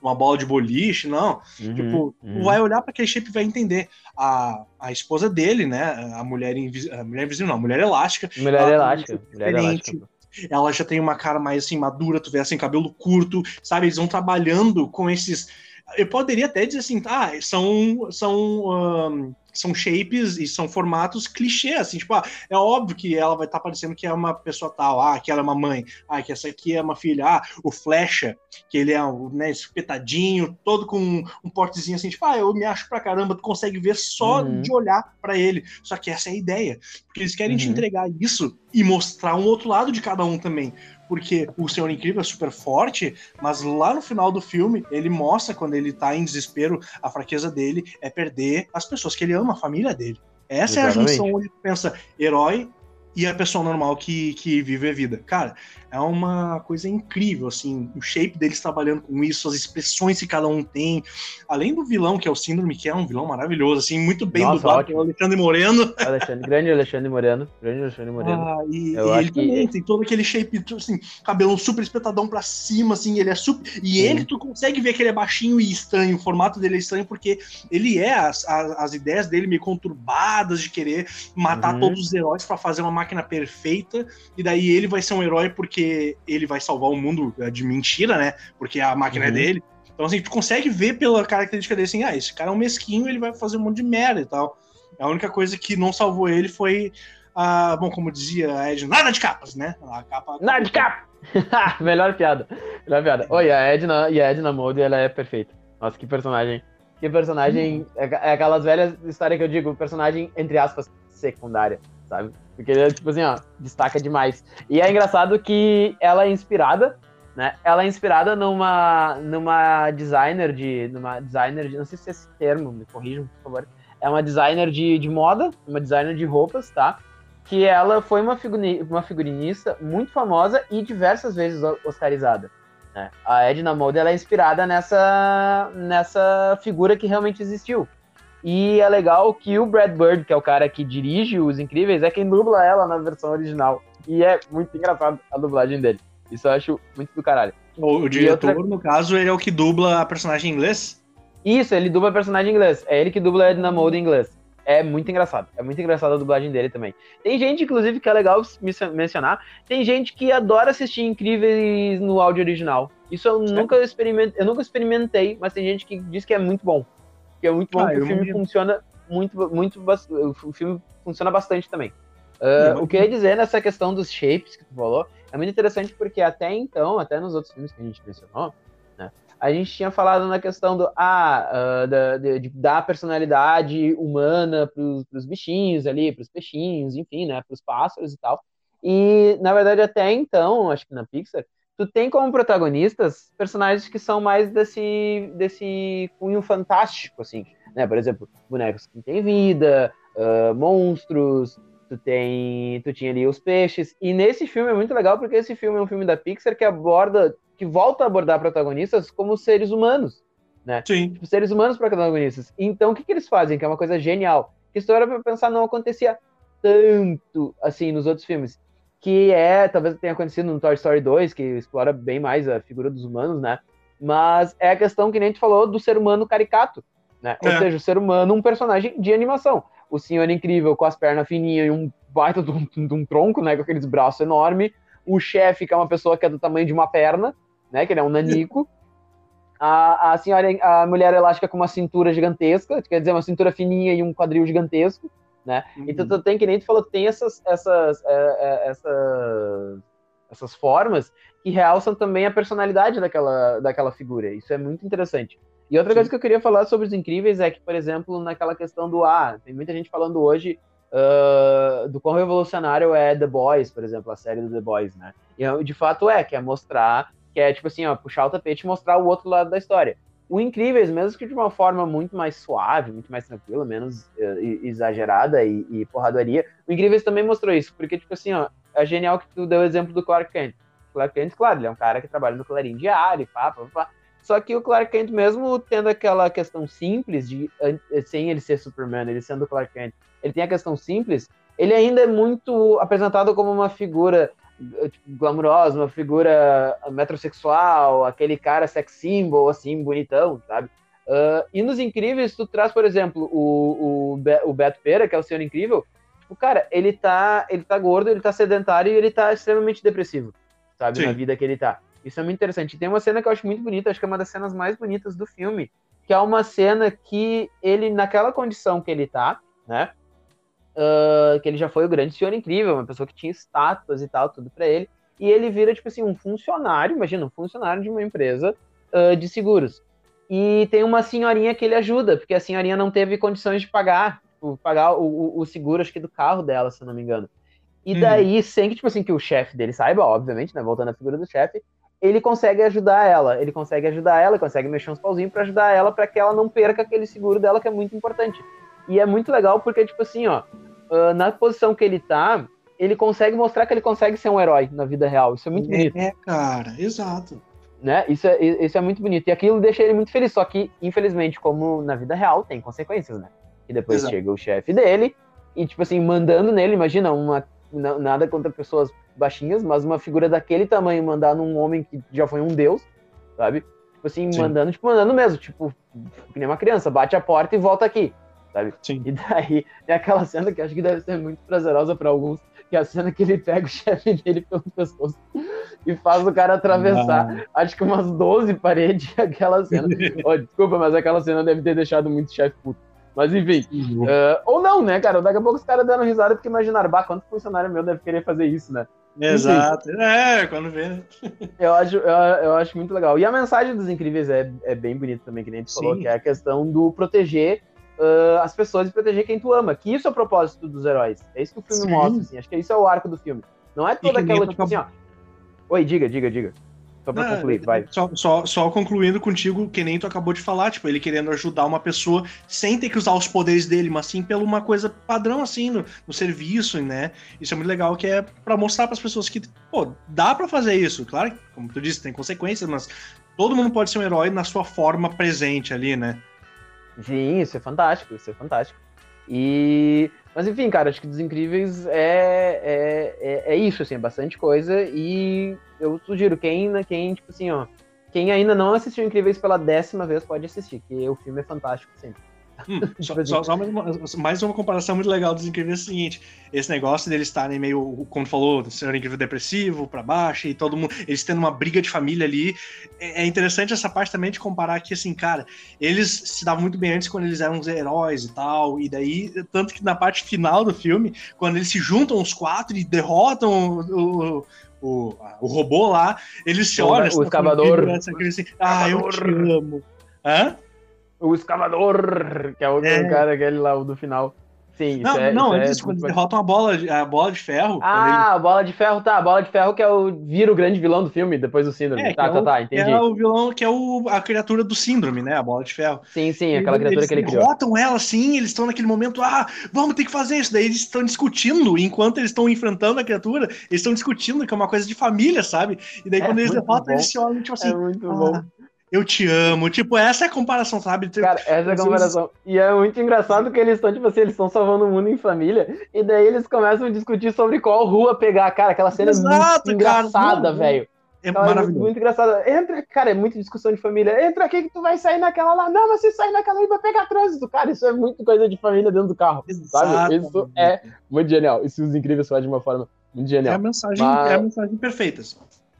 uma bola de boliche, não, Uhum, tipo, uhum. vai olhar para aquele shape e vai entender. A, a esposa dele, né? A mulher, invisível, a mulher invisível, não, a mulher elástica. Mulher elástica. Mulher elástica. Ela já tem uma cara mais assim, madura, tu vê assim, cabelo curto, sabe? Eles vão trabalhando com esses. Eu poderia até dizer assim, ah, são. são um, são shapes e são formatos clichê, assim, tipo, ah, é óbvio que ela vai estar tá parecendo que é uma pessoa tal, ah, que ela é uma mãe, ah, que essa aqui é uma filha, ah, o Flecha, que ele é, né, espetadinho, todo com um, um portezinho assim, tipo, ah, eu me acho pra caramba, tu consegue ver só uhum. de olhar para ele, só que essa é a ideia, porque eles querem uhum. te entregar isso e mostrar um outro lado de cada um também, porque o Senhor Incrível é super forte, mas lá no final do filme, ele mostra quando ele tá em desespero, a fraqueza dele é perder as pessoas que ele ama, a família dele. Essa Exatamente. é a junção onde pensa herói e a pessoa normal que, que vive a vida. Cara, é uma coisa incrível, assim, o shape deles trabalhando com isso, as expressões que cada um tem, além do vilão, que é o Síndrome, que é um vilão maravilhoso, assim, muito bem Nossa, dublado pelo Alexandre Moreno. Alexandre, grande Alexandre Moreno, grande Alexandre Moreno. Ah, e, e ele que... também tem todo aquele shape, assim, cabelo super espetadão pra cima, assim, ele é super... E Sim. ele, tu consegue ver que ele é baixinho e estranho, o formato dele é estranho, porque ele é, as, as, as ideias dele meio conturbadas de querer matar uhum. todos os heróis para fazer uma máquina perfeita, e daí ele vai ser um herói porque ele vai salvar o mundo é, de mentira, né? Porque a máquina é uhum. é dele. Então, assim, tu consegue ver pela característica dele assim, ah, esse cara é um mesquinho, ele vai fazer um monte de merda e tal. A única coisa que não salvou ele foi a, bom, como dizia a Edna, nada de capas, né? A capa. Nada de capa! Melhor piada. Melhor piada. Oi, a Edna, e a Edna Mode, ela é perfeita. Nossa, que personagem. Que personagem. Hum. É, é aquelas velhas histórias que eu digo, personagem, entre aspas, secundária, sabe? Porque ele é, tipo assim, ó, destaca demais. E é engraçado que ela é inspirada, né? Ela é inspirada numa, numa designer de. Numa designer de. Não sei se é esse termo, me corrijam, por favor. É uma designer de, de moda, uma designer de roupas, tá? Que ela foi uma, figuri, uma figurinista muito famosa e diversas vezes oscarizada. Né? A Edna Mode ela é inspirada nessa, nessa figura que realmente existiu. E é legal que o Brad Bird, que é o cara que dirige Os Incríveis, é quem dubla ela na versão original. E é muito engraçado a dublagem dele. Isso eu acho muito do caralho. O, o diretor, outra... no caso, ele é o que dubla a personagem em inglês? Isso, ele dubla a personagem em inglês. É ele que dubla a Edna Mode em inglês. É muito engraçado. É muito engraçado a dublagem dele também. Tem gente, inclusive, que é legal mencionar. Tem gente que adora assistir Incríveis no áudio original. Isso eu nunca experimentei, eu nunca experimentei, mas tem gente que diz que é muito bom que é muito bom, ah, o filme funciona muito, muito, o filme funciona bastante também. Uh, o que eu ia dizer nessa questão dos shapes que tu falou, é muito interessante porque até então, até nos outros filmes que a gente mencionou, né, a gente tinha falado na questão do ah, uh, da, de, da personalidade humana para os bichinhos ali, para os peixinhos, enfim, né, para os pássaros e tal. E na verdade até então, acho que na Pixar, tu tem como protagonistas personagens que são mais desse, desse cunho fantástico, assim, né? Por exemplo, bonecos que têm vida, uh, monstros, tu tem, tu tinha ali os peixes, e nesse filme é muito legal porque esse filme é um filme da Pixar que aborda, que volta a abordar protagonistas como seres humanos, né? Sim. Tipo, seres humanos protagonistas. Então, o que, que eles fazem? Que é uma coisa genial. Que história para pensar não acontecia tanto assim nos outros filmes que é, talvez tenha acontecido no Toy Story 2, que explora bem mais a figura dos humanos, né? Mas é a questão que nem a gente falou do ser humano caricato, né? É. Ou seja, o ser humano um personagem de animação. O senhor incrível com as pernas fininhas e um baita de um, de um tronco, né? Com aqueles braços enormes. O chefe, que é uma pessoa que é do tamanho de uma perna, né? Que ele é um nanico. A, a senhora, a mulher elástica com uma cintura gigantesca, quer dizer, uma cintura fininha e um quadril gigantesco, né? Uhum. Então tu tem, que nem tu falou, tem essas, essas, é, é, essas, essas formas que realçam também a personalidade daquela, daquela figura. Isso é muito interessante. E outra Sim. coisa que eu queria falar sobre os incríveis é que, por exemplo, naquela questão do ah, tem muita gente falando hoje uh, do quão revolucionário é The Boys, por exemplo, a série do The Boys, né? E de fato é, que é mostrar que é tipo assim, ó, puxar o tapete e mostrar o outro lado da história. O Incríveis, mesmo que de uma forma muito mais suave, muito mais tranquila, menos uh, exagerada e, e porradaria, o Incríveis também mostrou isso, porque, tipo assim, ó, é genial que tu deu o exemplo do Clark Kent. O Clark Kent, claro, ele é um cara que trabalha no clarim diário, pá, pá, pá. Só que o Clark Kent, mesmo tendo aquela questão simples de sem ele ser Superman, ele sendo Clark Kent, ele tem a questão simples, ele ainda é muito apresentado como uma figura glamurosa, uma figura metrosexual, aquele cara sex symbol, assim, bonitão, sabe? Uh, e nos Incríveis, tu traz, por exemplo, o, o, Be o Beto Pera, que é o Senhor Incrível, tipo, cara, ele tá, ele tá gordo, ele tá sedentário e ele tá extremamente depressivo, sabe? Sim. Na vida que ele tá. Isso é muito interessante. E tem uma cena que eu acho muito bonita, acho que é uma das cenas mais bonitas do filme, que é uma cena que ele, naquela condição que ele tá, né? Uh, que ele já foi o grande senhor incrível, uma pessoa que tinha estátuas e tal, tudo para ele. E ele vira, tipo assim, um funcionário, imagina, um funcionário de uma empresa uh, de seguros. E tem uma senhorinha que ele ajuda, porque a senhorinha não teve condições de pagar, tipo, pagar o, o, o, seguro, acho que do carro dela, se eu não me engano. E uhum. daí, uhum. sem que, tipo assim, que o chefe dele saiba, obviamente, né, voltando à figura do chefe, ele consegue ajudar ela, ele consegue ajudar ela, consegue mexer uns pauzinhos para ajudar ela para que ela não perca aquele seguro dela que é muito importante. E é muito legal porque, tipo assim, ó, uh, na posição que ele tá, ele consegue mostrar que ele consegue ser um herói na vida real. Isso é muito bonito. É, cara, exato. Né? Isso, é, isso é muito bonito. E aquilo deixa ele muito feliz. Só que, infelizmente, como na vida real, tem consequências, né? E depois exato. chega o chefe dele e, tipo assim, mandando nele, imagina, uma. Nada contra pessoas baixinhas, mas uma figura daquele tamanho mandar num homem que já foi um deus, sabe? Tipo assim, Sim. mandando, tipo, mandando mesmo, tipo, que nem uma criança, bate a porta e volta aqui sabe? Sim. E daí é aquela cena que acho que deve ser muito prazerosa para alguns, que é a cena que ele pega o chefe dele pelo pescoço e faz o cara atravessar, ah. acho que umas 12 paredes, aquela cena. oh, desculpa, mas aquela cena deve ter deixado muito chefe puto. Mas enfim. Uhum. Uh, ou não, né, cara? Daqui a pouco os caras dando risada porque imaginaram, bah, quanto funcionário meu deve querer fazer isso, né? Exato. Enfim, é, quando vê. Né? eu, acho, eu, eu, acho muito legal. E a mensagem dos incríveis é, é bem bonita também, que nem a gente Sim. falou, que é a questão do proteger uh, as pessoas e proteger quem tu ama. Que isso é o propósito dos heróis. É isso que o filme Sim. mostra, assim. Acho que isso é o arco do filme. Não é toda aquela, tipo assim, ó. Oi, diga, diga, diga. Só pra Não, concluir, vai. Só, só, só, concluindo contigo, que nem tu acabou de falar, tipo, ele querendo ajudar uma pessoa sem ter que usar os poderes dele, mas sim pela uma coisa padrão, assim, no, no serviço, né? Isso é muito legal, que é para mostrar para as pessoas que, pô, dá para fazer isso. Claro, como tu disse, tem consequências, mas todo mundo pode ser um herói na sua forma presente ali, né? Sim, isso é fantástico, isso é fantástico. E. Mas enfim, cara, acho que dos incríveis é, é, é, é, isso, assim, é bastante coisa. E eu sugiro, quem, quem, tipo assim, ó, quem ainda não assistiu Incríveis pela décima vez pode assistir, que o filme é fantástico sempre. Hum, só, só, só mais, uma, mais, uma, comparação muito legal dos Incríveis é o seguinte: esse negócio deles estarem meio, como falou, ser incrível depressivo, para baixo, e todo mundo, eles tendo uma briga de família ali. É, é, interessante essa parte também de comparar que, assim, cara, eles se davam muito bem antes quando eles eram os heróis e tal, e daí, tanto que na parte final do filme, quando eles se juntam os quatro e derrotam o, o, o robô lá, eles se olham. O, o escavador. Assim, ah, eu te amo. Hã? O escavador, que é o é. cara aquele lá, o do final. Sim, não, é, não, antes, é, quando eles derrotam a bola, a bola de ferro. Ah, ele... a bola de ferro, tá. A bola de ferro que é o, vira o grande vilão do filme, depois do síndrome. É, tá, tá, é o, tá, entendi. É o vilão que é o, a criatura do síndrome, né? A bola de ferro. Sim, sim, aquela criatura que ele criou. Eles derrotam ela, sim, eles estão naquele momento, ah, vamos ter que fazer isso. Daí eles estão discutindo, enquanto eles estão enfrentando a criatura, eles estão discutindo, que é uma coisa de família, sabe? E daí é, quando eles derrotam, bom. eles se olham, tipo assim. É muito ah, bom eu te amo. Tipo, essa é a comparação, sabe? Tipo, Cara, essa é a comparação. E é muito engraçado que eles estão, tipo assim, eles estão salvando o mundo em família, e daí eles começam a discutir sobre qual rua pegar. Cara, aquela cena Exato, é muito engraçada, velho. É maravilhoso. muito engraçada. Entra, cara, é muito discussão de família. Entra aqui que tu vai sair naquela lá. Não, mas se sair naquela aí vai pegar trânsito. Cara, isso é muito coisa de família dentro do carro. Exato. Sabe? Isso é muito genial. Isso os incríveis faz de uma forma muito genial. É a mensagem, mas... é a mensagem perfeita.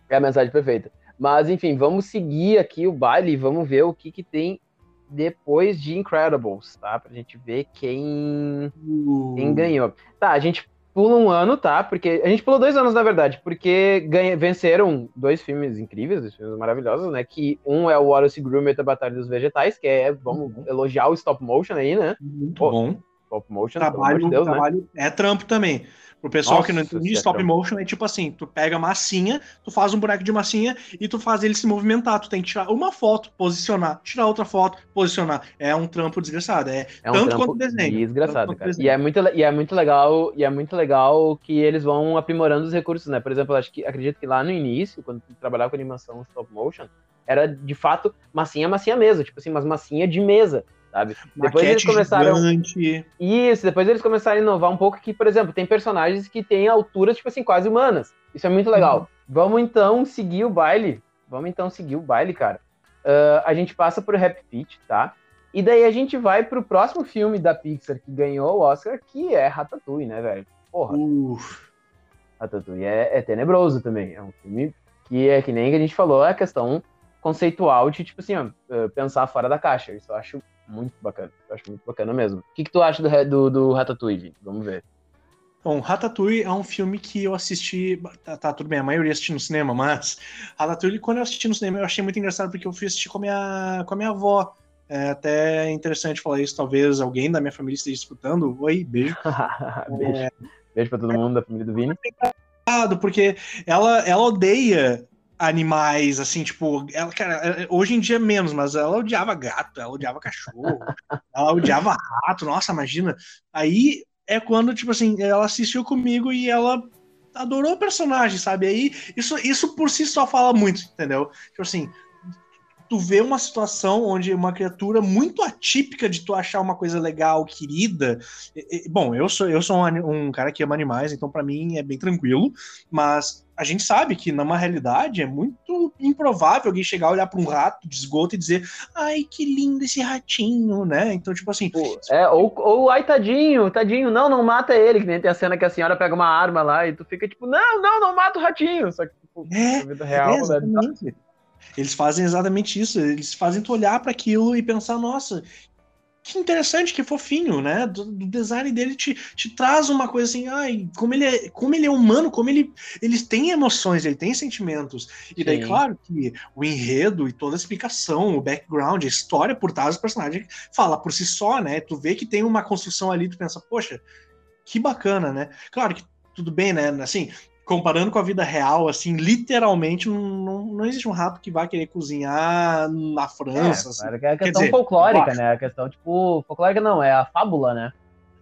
É a mensagem perfeita. Mas, enfim, vamos seguir aqui o baile e vamos ver o que, que tem depois de Incredibles, tá? Pra gente ver quem, uh. quem ganhou. Tá, a gente pula um ano, tá? Porque a gente pulou dois anos, na verdade, porque ganha, venceram dois filmes incríveis, dois filmes maravilhosos, né? Que um é o Wallace Gromit, A Batalha dos Vegetais, que é, vamos uhum. elogiar o stop motion aí, né? Muito Pô, bom. Stop motion, trabalho, de Deus, né? trabalho né? É trampo também. Pro pessoal Nossa, que não entende, stop é motion é tipo assim, tu pega massinha, tu faz um boneco de massinha e tu faz ele se movimentar. Tu tem que tirar uma foto, posicionar, tirar outra foto, posicionar. É um trampo desgraçado. É, é um tanto quanto desenho. Desgraçado, cara. Desenho. E é, muito, e é muito legal, e é muito legal que eles vão aprimorando os recursos, né? Por exemplo, acho que acredito que lá no início, quando tu trabalhava com animação stop motion, era de fato massinha, massinha mesmo, tipo assim, umas massinha de mesa sabe? Depois eles começaram. Gigante. Isso, depois eles começaram a inovar um pouco que, por exemplo, tem personagens que têm alturas, tipo assim, quase humanas. Isso é muito legal. Uhum. Vamos então seguir o baile. Vamos então seguir o baile, cara. Uh, a gente passa por Happy Feet, tá? E daí a gente vai pro próximo filme da Pixar que ganhou o Oscar, que é Ratatouille, né, velho? Porra. Uf. Ratatouille é, é tenebroso também. É um filme que é que nem a gente falou, é a questão conceitual de, tipo assim, ó, pensar fora da caixa. Isso eu acho muito bacana. Eu acho muito bacana mesmo. O que, que tu acha do, do, do Ratatouille? Vamos ver. Bom, Ratatouille é um filme que eu assisti. Tá, tá, tudo bem, a maioria assisti no cinema, mas Ratatouille, quando eu assisti no cinema, eu achei muito engraçado porque eu fui assistir com a minha, com a minha avó. É até interessante falar isso, talvez alguém da minha família esteja escutando. Oi, beijo. beijo. É... beijo pra todo mundo da família do Vini. Porque ela, ela odeia animais, assim, tipo, ela, cara, é, hoje em dia menos, mas ela odiava gato, ela odiava cachorro, ela odiava rato, nossa, imagina. Aí é quando, tipo assim, ela assistiu comigo e ela adorou o personagem, sabe? Aí isso, isso por si só fala muito, entendeu? Tipo assim, tu vê uma situação onde uma criatura muito atípica de tu achar uma coisa legal, querida. E, e, bom, eu sou eu sou um, um, cara que ama animais, então para mim é bem tranquilo, mas a gente sabe que numa realidade é muito improvável alguém chegar a olhar para um rato de esgoto e dizer, ai, que lindo esse ratinho, né? Então, tipo assim. Pô, é, ou, ou ai, tadinho, tadinho, não, não mata ele, que nem tem a cena que a senhora pega uma arma lá e tu fica tipo, não, não, não mata o ratinho. Só que, tipo, é, na vida real, é, exatamente. Eles fazem exatamente isso. Eles fazem tu olhar para aquilo e pensar, nossa, que interessante, que fofinho, né? Do, do, design dele te, te traz uma coisa assim, ai, como ele é, como ele é humano, como ele, ele tem emoções, ele tem sentimentos. E daí, Sim. claro, que o enredo e toda a explicação, o background, a história por trás do personagem fala por si só, né? Tu vê que tem uma construção ali, tu pensa, poxa, que bacana, né? Claro que tudo bem, né? Assim, comparando com a vida real, assim, literalmente não, não existe um rato que vai querer cozinhar na França. É, assim. é a questão dizer, folclórica, né? A questão, tipo, folclórica não, é a fábula, né?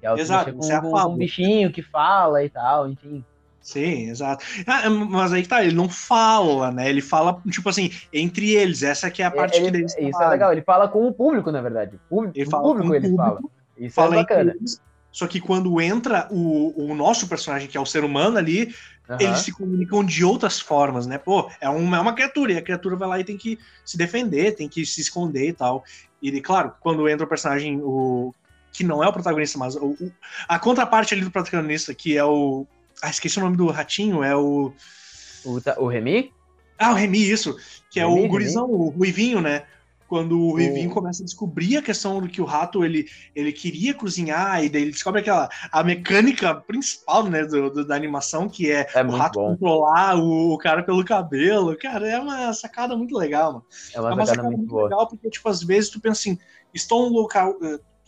Que é o Exato, com, é com um bichinho que fala e tal, enfim. Sim, exato. Ah, mas aí tá, ele não fala, né? Ele fala, tipo assim, entre eles. Essa que é a parte ele, que eles Isso é legal, ele fala com o público, na verdade. O público, ele fala público ele público, fala. Isso fala é bacana. Eles, só que quando entra o, o nosso personagem, que é o ser humano ali, Uhum. Eles se comunicam de outras formas, né? Pô, é uma, é uma criatura, e a criatura vai lá e tem que se defender, tem que se esconder e tal. E, claro, quando entra o personagem, o que não é o protagonista, mas o, o, a contraparte ali do protagonista, que é o. Ah, esqueci o nome do ratinho, é o. O, o Remy? Ah, o Remy, isso. Que é Remy, o gurizão, Remy? o Ruivinho, né? Quando o Rivinho começa a descobrir a questão do que o rato ele, ele queria cozinhar, e daí ele descobre aquela a mecânica principal né, do, do da animação, que é, é o rato bom. controlar o, o, cara pelo cabelo. Cara, é uma sacada muito legal, mano. É uma, é uma sacada, sacada, muito, legal, porque, tipo, às vezes tu pensa assim, estou num local.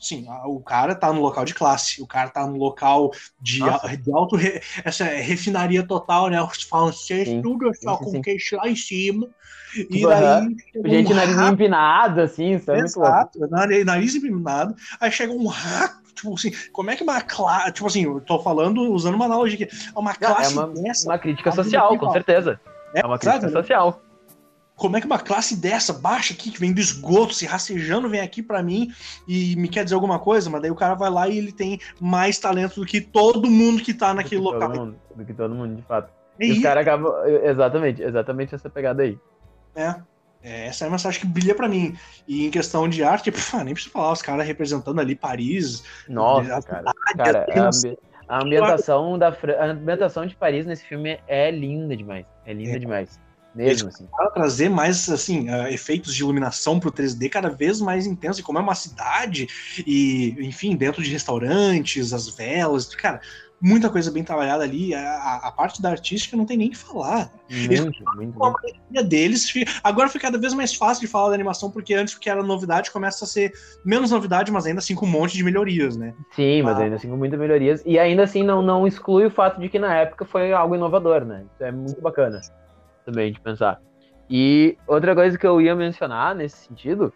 Sim, o cara tá no local de classe, o cara tá no local de, de alto. Essa refinaria total, né? Os franceses, tudo só com queixo lá em cima. E daí. Gente, um nariz rato, empinado, assim, sabe? Exato, nariz, nariz empinado. Aí chega um rato, tipo assim, como é que uma classe. Tipo assim, eu tô falando, usando uma analogia aqui. Uma classe é uma, dessa. Uma crítica social, com certeza. É, é uma crítica exato, social. Como é que uma classe dessa, baixa aqui, que vem do esgoto, se rastejando, vem aqui para mim e me quer dizer alguma coisa, mas daí o cara vai lá e ele tem mais talento do que todo mundo que tá naquele do local. Mundo, do que todo mundo, de fato. E, e os caras acabam. Exatamente, exatamente essa pegada aí. É. é essa é a mensagem que brilha para mim. E em questão de arte, pff, nem preciso falar, os caras representando ali Paris. Nossa, cara. cara a, ambi a, ambientação da a ambientação de Paris nesse filme é linda demais. É linda é. demais. Mesmo assim. trazer mais assim, uh, efeitos de iluminação pro 3D cada vez mais intenso. E como é uma cidade, e, enfim, dentro de restaurantes, as velas, cara, muita coisa bem trabalhada ali. A, a parte da artística não tem nem que falar. Muito, muito, a maioria deles. Agora foi cada vez mais fácil de falar da animação, porque antes que era novidade, começa a ser menos novidade, mas ainda assim com um monte de melhorias, né? Sim, mas ah. ainda assim com muitas melhorias. E ainda assim não, não exclui o fato de que na época foi algo inovador, né? Isso é muito bacana também de pensar. E outra coisa que eu ia mencionar nesse sentido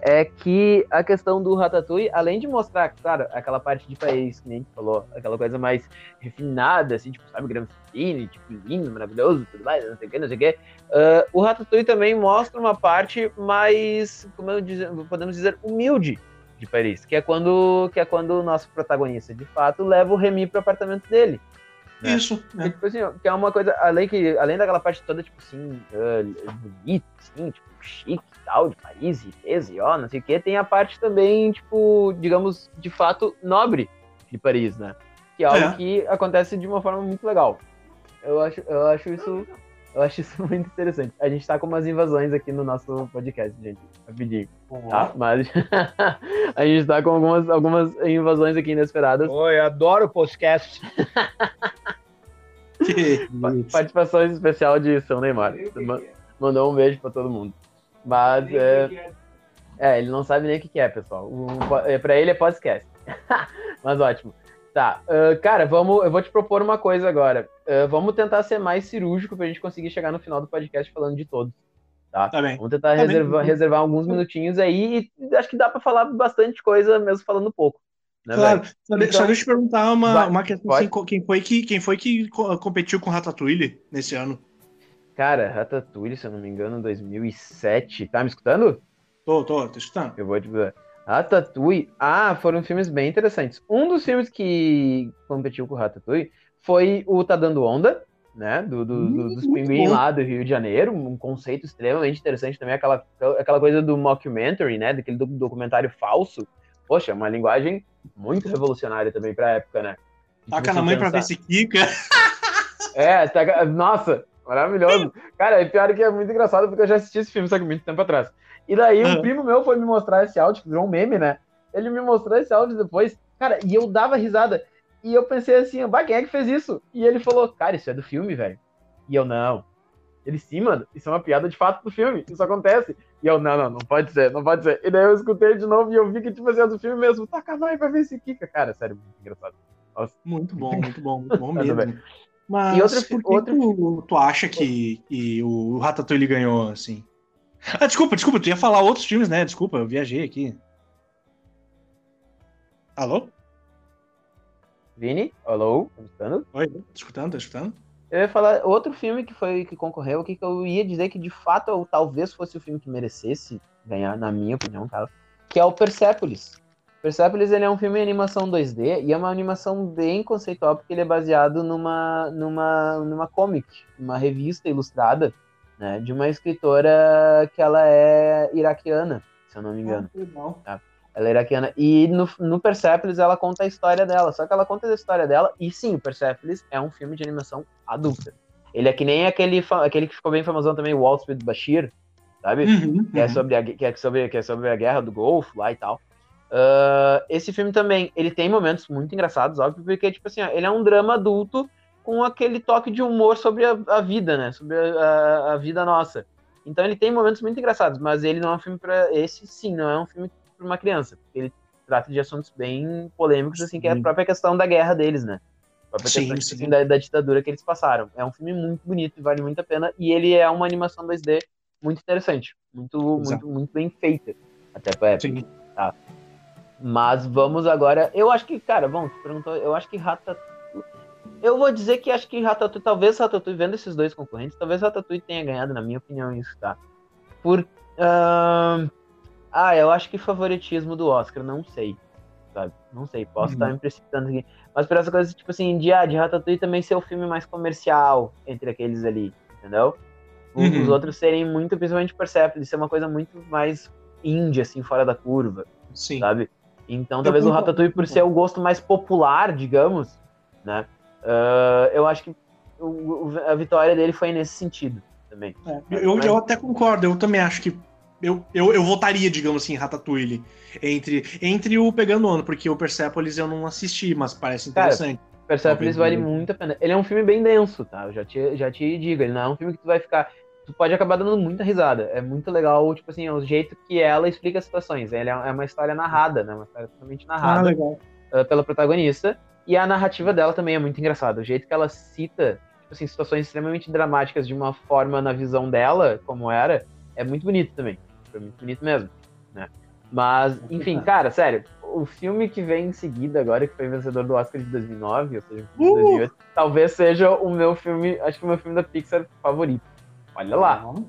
é que a questão do Ratatouille, além de mostrar, claro, aquela parte de país que nem falou, aquela coisa mais refinada, assim, tipo, sabe, grama fine, tipo, lindo, maravilhoso, tudo mais, não sei o que, não sei o que, uh, o Ratatouille também mostra uma parte mais, como eu podemos dizer, humilde de Paris, que é quando que é quando o nosso protagonista, de fato, leva o Remy pro apartamento dele. Né? Isso. É. tipo assim, que é uma coisa, além, que, além daquela parte toda, tipo assim, uh, bonita, assim, tipo, chique e tal, de Paris, riqueza e ó, não sei o que, tem a parte também, tipo, digamos, de fato, nobre de Paris, né? Que é algo é. que acontece de uma forma muito legal. Eu acho, eu acho isso. Eu acho isso muito interessante. A gente tá com umas invasões aqui no nosso podcast, gente. Rapidinho. Tá? Mas a gente tá com algumas, algumas invasões aqui inesperadas. Oi, adoro podcast. Participação especial de São Neymar. Mandou um beijo pra todo mundo. Mas é, é, ele não sabe nem o que é, pessoal. O, é, pra ele é podcast. Mas ótimo. Tá, uh, cara, vamos, eu vou te propor uma coisa agora. Uh, vamos tentar ser mais cirúrgico pra gente conseguir chegar no final do podcast falando de todos. Tá? tá bem. Vamos tentar tá reservar, reservar, alguns minutinhos aí e acho que dá pra falar bastante coisa mesmo falando pouco. Né, claro, só, então, só deixa eu te perguntar uma, vai, uma questão assim, quem foi que quem foi que competiu com Ratatouille nesse ano? Cara, Ratatouille, se eu não me engano, 2007. Tá me escutando? Tô, tô, tô escutando. Eu vou te. Ratatouille. Ah, foram filmes bem interessantes. Um dos filmes que competiu com o Ratatouille foi o Tá Dando Onda, né? Do, do, do dos pinguins lá do Rio de Janeiro. Um conceito extremamente interessante também. Aquela, aquela coisa do mockumentary, né? Daquele documentário falso. Poxa, uma linguagem muito revolucionária também pra época, né? Taca na mãe pensar. pra ver se quica. É, taca... nossa, Maravilhoso. Cara, e pior que é muito engraçado porque eu já assisti esse filme, só que muito tempo atrás. E daí um primo meu foi me mostrar esse áudio, que virou um meme, né? Ele me mostrou esse áudio depois, cara, e eu dava risada. E eu pensei assim, bah, quem é que fez isso? E ele falou, cara, isso é do filme, velho. E eu, não. Ele, sim, mano, isso é uma piada de fato do filme, isso acontece. E eu, não, não, não pode ser, não pode ser. E daí eu escutei de novo e eu vi que, tipo assim, é do filme mesmo. Taca, vai pra ver se Kika. Cara, sério, muito engraçado. Nossa. Muito bom, muito bom, muito bom mesmo. Mas e outra, por que outra... Tu, tu acha que, que o Ratatouille ganhou, assim? Ah, desculpa, desculpa, tu ia falar outros filmes, né? Desculpa, eu viajei aqui. Alô? Vini? Alô? Tá me escutando? Oi, tô escutando, tô escutando. Eu ia falar outro filme que foi que concorreu, que eu ia dizer que de fato ou talvez fosse o filme que merecesse ganhar, na minha opinião, cara, que é o Persepolis. Persepolis ele é um filme de animação 2D e é uma animação bem conceitual porque ele é baseado numa numa numa comic, uma revista ilustrada, né, de uma escritora que ela é iraquiana, se eu não me engano. Ah? Ela é iraquiana e no, no Persepolis ela conta a história dela, só que ela conta a história dela e sim, o Persepolis é um filme de animação adulta. Ele é que nem aquele aquele que ficou bem famosão também, Walt with Bashir, sabe? Uhum, que, é uhum. sobre a, que, é sobre, que é sobre a guerra do Golfo lá e tal. Uh, esse filme também, ele tem momentos muito engraçados, óbvio, porque, tipo assim, ó, ele é um drama adulto com aquele toque de humor sobre a, a vida, né? Sobre a, a, a, vida nossa. Então ele tem momentos muito engraçados, mas ele não é um filme para esse sim, não é um filme para uma criança, porque ele trata de assuntos bem polêmicos, assim, que é a própria questão da guerra deles, né? A própria sim, questão sim. Assim, da, da, ditadura que eles passaram. É um filme muito bonito e vale muito a pena, e ele é uma animação 2D muito interessante, muito, muito, muito bem feita, até pra época. Sim. Tá? Mas vamos agora. Eu acho que, cara, bom, tu perguntou, eu acho que Ratatouille. Eu vou dizer que acho que Ratatouille, talvez Ratatouille, vendo esses dois concorrentes, talvez Ratatouille tenha ganhado, na minha opinião, isso, tá? Por. Uh... Ah, eu acho que favoritismo do Oscar, não sei. Sabe? Não sei, posso uhum. estar me precipitando aqui. Mas por essa coisa, tipo assim, de, ah, de Ratatouille também ser o filme mais comercial entre aqueles ali, entendeu? Uhum. Os outros serem muito, principalmente Persepolis, ser uma coisa muito mais índia, assim, fora da curva. Sim. Sabe? Então, talvez o Ratatouille, por ser o gosto mais popular, digamos, né? Uh, eu acho que o, a vitória dele foi nesse sentido também. É, eu, eu até concordo, eu também acho que eu, eu, eu votaria, digamos assim, Ratatouille entre, entre o Pegando Ano, porque o Persepolis eu não assisti, mas parece interessante. Cara, Persepolis vale muito a pena. Ele é um filme bem denso, tá? Eu já te, já te digo, ele não é um filme que tu vai ficar. Tu pode acabar dando muita risada. É muito legal, tipo assim, o jeito que ela explica as situações. Ele é, é uma história narrada, né? Uma história totalmente narrada ah, uh, pela protagonista. E a narrativa dela também é muito engraçada. O jeito que ela cita, tipo assim, situações extremamente dramáticas de uma forma na visão dela, como era, é muito bonito também. Foi muito bonito mesmo, né? Mas, enfim, cara, sério, o filme que vem em seguida agora, que foi vencedor do Oscar de 2009, ou seja, de 2008, uh! talvez seja o meu filme, acho que o meu filme da Pixar favorito. Olha lá. Uhum.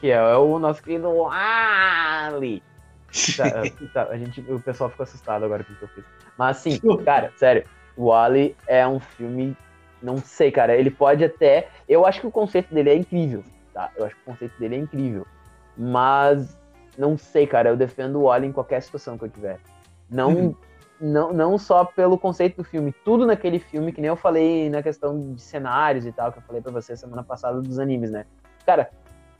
Que é o nosso querido Ali. tá, tá, a gente, o pessoal ficou assustado agora com o que eu fiz. Mas assim, cara, sério, Wally é um filme, não sei, cara, ele pode até, eu acho que o conceito dele é incrível, tá? Eu acho que o conceito dele é incrível. Mas não sei, cara, eu defendo o Wally em qualquer situação que eu tiver. Não, uhum. não, não só pelo conceito do filme, tudo naquele filme, que nem eu falei na questão de cenários e tal, que eu falei pra você semana passada dos animes, né? Cara,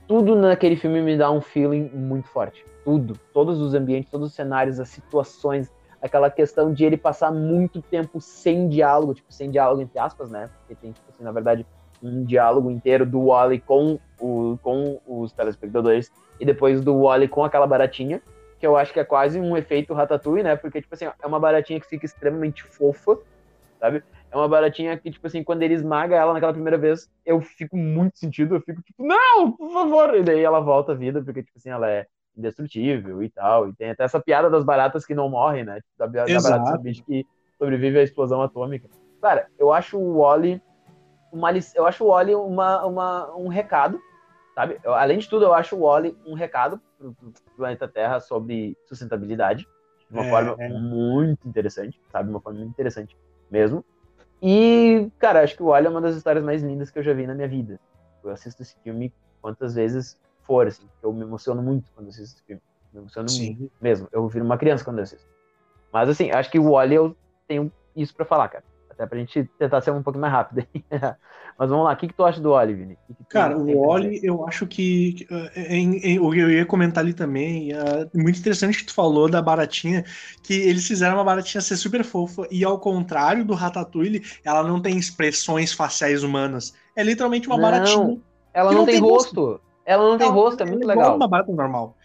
tudo naquele filme me dá um feeling muito forte. Tudo. Todos os ambientes, todos os cenários, as situações, aquela questão de ele passar muito tempo sem diálogo, tipo, sem diálogo entre aspas, né? Porque tem, tipo assim, na verdade, um diálogo inteiro do Wally com, o, com os telespectadores e depois do Wally com aquela baratinha que eu acho que é quase um efeito ratatouille, né? Porque, tipo assim, é uma baratinha que fica extremamente fofa, sabe? É uma baratinha que, tipo assim, quando ele esmaga ela naquela primeira vez, eu fico muito sentido, eu fico tipo, não, por favor! E daí ela volta à vida, porque, tipo assim, ela é indestrutível e tal. E tem até essa piada das baratas que não morrem, né? Da, da barata bicho que sobrevive à explosão atômica. Cara, eu acho o Wally uma, eu acho o Wally uma, uma, um recado, sabe? Eu, além de tudo, eu acho o Wally um recado pro, pro planeta Terra sobre sustentabilidade de uma é, forma é. muito interessante, sabe? Uma forma muito interessante mesmo. E, cara, acho que o Wally é uma das histórias mais lindas que eu já vi na minha vida. Eu assisto esse filme quantas vezes for, assim, eu me emociono muito quando assisto esse filme. Me emociono Sim. muito mesmo. Eu viro uma criança quando eu assisto. Mas, assim, acho que o Wally eu tenho isso para falar, cara. Até pra gente tentar ser um pouco mais rápido. Mas vamos lá, o que, que tu acha do Oli, Vini? Que que Cara, o Oli, eu acho que. Uh, eu ia comentar ali também. Uh, muito interessante que tu falou da baratinha, que eles fizeram uma baratinha ser super fofa, e ao contrário do Ratatouille, ela não tem expressões faciais humanas. É literalmente uma não, baratinha. Ela não, não, tem rosto. rosto. Ela não, tem rosto, é muito é legal. uma barata normal.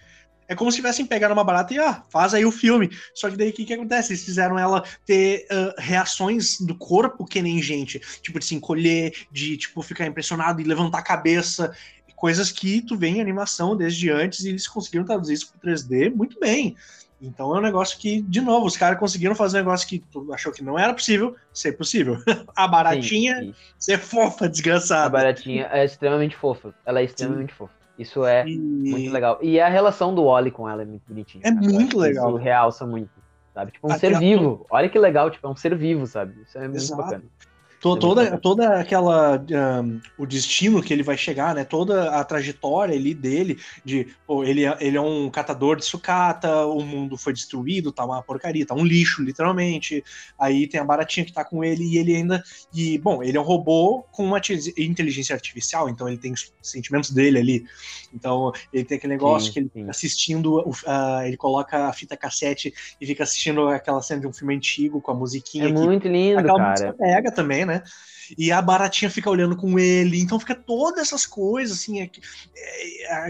É como se tivessem pegado uma barata e, ah, faz aí o filme. Só que daí o que, que acontece? Eles fizeram ela ter uh, reações do corpo que nem gente. Tipo, de se encolher, de, tipo, ficar impressionado e levantar a cabeça. Coisas que tu vê em animação desde antes e eles conseguiram traduzir isso pro 3D muito bem. Então é um negócio que, de novo, os caras conseguiram fazer um negócio que tu achou que não era possível, ser possível. a baratinha sim, sim. ser fofa, desgraçada. A baratinha é extremamente fofa. Ela é extremamente sim. fofa. Isso é e... muito legal. E a relação do Wally com ela é muito bonitinha. É cara. muito legal. Isso realça muito, sabe? Tipo, um Até ser vivo. Olha que legal, tipo, é um ser vivo, sabe? Isso é muito Exato. bacana. Toda, toda aquela. Um, o destino que ele vai chegar, né? Toda a trajetória ali dele, de pô, ele, é, ele é um catador de sucata, o mundo foi destruído, tá uma porcaria, tá um lixo, literalmente. Aí tem a baratinha que tá com ele e ele ainda. E, bom, ele é um robô com uma inteligência artificial, então ele tem os sentimentos dele ali. Então, ele tem aquele negócio sim, que ele sim. assistindo, uh, ele coloca a fita cassete e fica assistindo aquela cena de um filme antigo com a musiquinha. É muito lindo, cara. Pega também, né? Né? E a baratinha fica olhando com ele, então fica todas essas coisas, assim. É,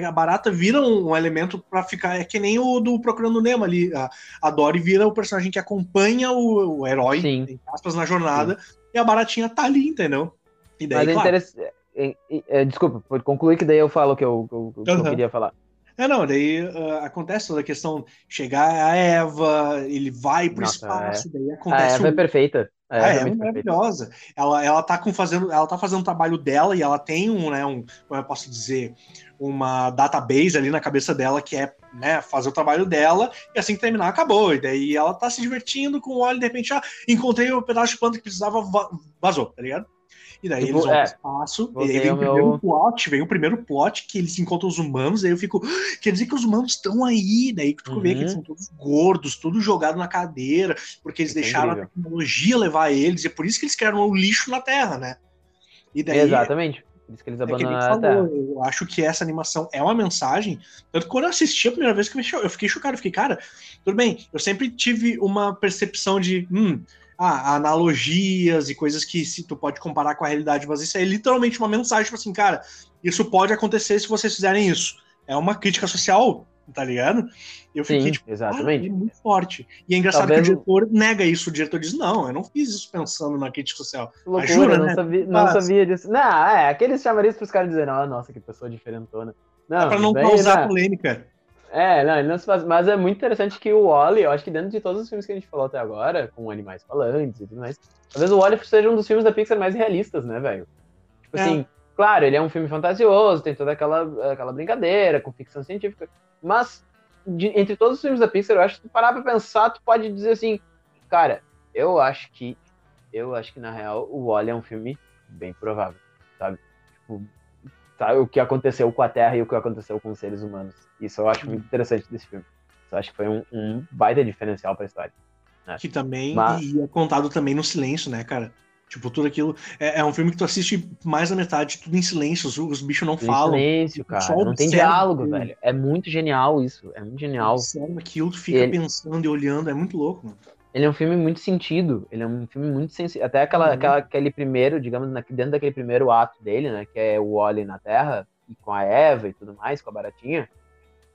é, a barata vira um, elemento para ficar. É que nem o do Procurando Nemo ali. A, a Dory vira o personagem que acompanha o, o herói, Sim. em aspas, na jornada, Sim. e a baratinha tá ali, entendeu? E daí, Mas é claro, interessante. É, é, desculpa, pode concluir que daí eu falo o que eu, que eu, eu queria falar. É, não, daí uh, acontece toda a questão, chegar a Eva, ele vai pro Nossa, espaço, é. daí acontece... A Eva um... é perfeita. É, ah, é maravilhosa. Ela, ela tá com fazendo, ela tá fazendo o trabalho dela e ela tem um, né, um, como eu posso dizer, uma database ali na cabeça dela que é, né, fazer o trabalho dela e assim que terminar acabou. E daí ela tá se divertindo com o óleo, de repente, ah, encontrei o um pedaço de planta que precisava, vazou, tá ligado? E daí tipo, eles vão é, pro espaço, e aí vem o, primeiro meu... plot, vem o primeiro plot que eles encontram os humanos, aí eu fico, ah, quer dizer que os humanos estão aí, daí que tu uhum. vê que eles uhum. são todos gordos, tudo jogado na cadeira, porque eles deixaram a tecnologia levar eles, e é por isso que eles criaram o lixo na Terra, né? E daí, Exatamente. Por isso que eles É que abandonaram falou, Terra. eu acho que essa animação é uma mensagem. Tanto que quando eu assisti a primeira vez, que eu fiquei chocado. Eu fiquei, cara, tudo bem, eu sempre tive uma percepção de. Hum, ah, analogias e coisas que se tu pode comparar com a realidade, mas isso é literalmente uma mensagem, tipo assim, cara, isso pode acontecer se vocês fizerem isso. É uma crítica social, tá ligado? Eu fiquei, Sim, tipo, cara, exatamente. é muito forte. E é engraçado Talvez que o- diretor nega isso. O diretor diz: Não, eu não fiz isso pensando na crítica social. Loucura, Jura, não, né? sabia, não Mas- sabia disso. Não, é, aqueles chamariz pros caras dizerem, ó, nossa, que pessoa diferentona. Não, é pra não bem, causar né? polêmica. É, não, ele não se faz. Mas é muito interessante que o Wally, eu acho que dentro de todos os filmes que a gente falou até agora, com animais falantes e tudo mais, talvez o Wally seja um dos filmes da Pixar mais realistas, né, velho? Tipo É. assim, claro, ele é um filme fantasioso, tem toda aquela, aquela brincadeira com ficção científica, mas de- entre todos os filmes da Pixar, eu acho que tu parar pra pensar, tu pode dizer assim, cara, eu acho que, eu acho que na real o Wally é um filme bem provável, sabe? Tipo, sabe o que aconteceu com a Terra e o que aconteceu com os seres humanos. Isso eu acho muito interessante desse filme. Isso eu acho que foi um, um baita diferencial pra história. Que também Mas- e é contado também no silêncio, né, cara? Tipo, tudo aquilo. É, é um filme que tu assiste mais da metade, tudo em silêncio, os, os bichos não Em falam. silêncio, cara. Só Não tem diálogo, velho. É muito genial isso. É muito genial. Observa aquilo, tu fica Ele- pensando e olhando, é muito louco, mano. Ele é um filme muito sentido. Ele é um filme muito sensível. Até aquela, Uhum. aquela- aquele primeiro, digamos, dentro daquele primeiro ato dele, né? Que é o Wally na Terra, e com a Eva e tudo mais, com a Baratinha.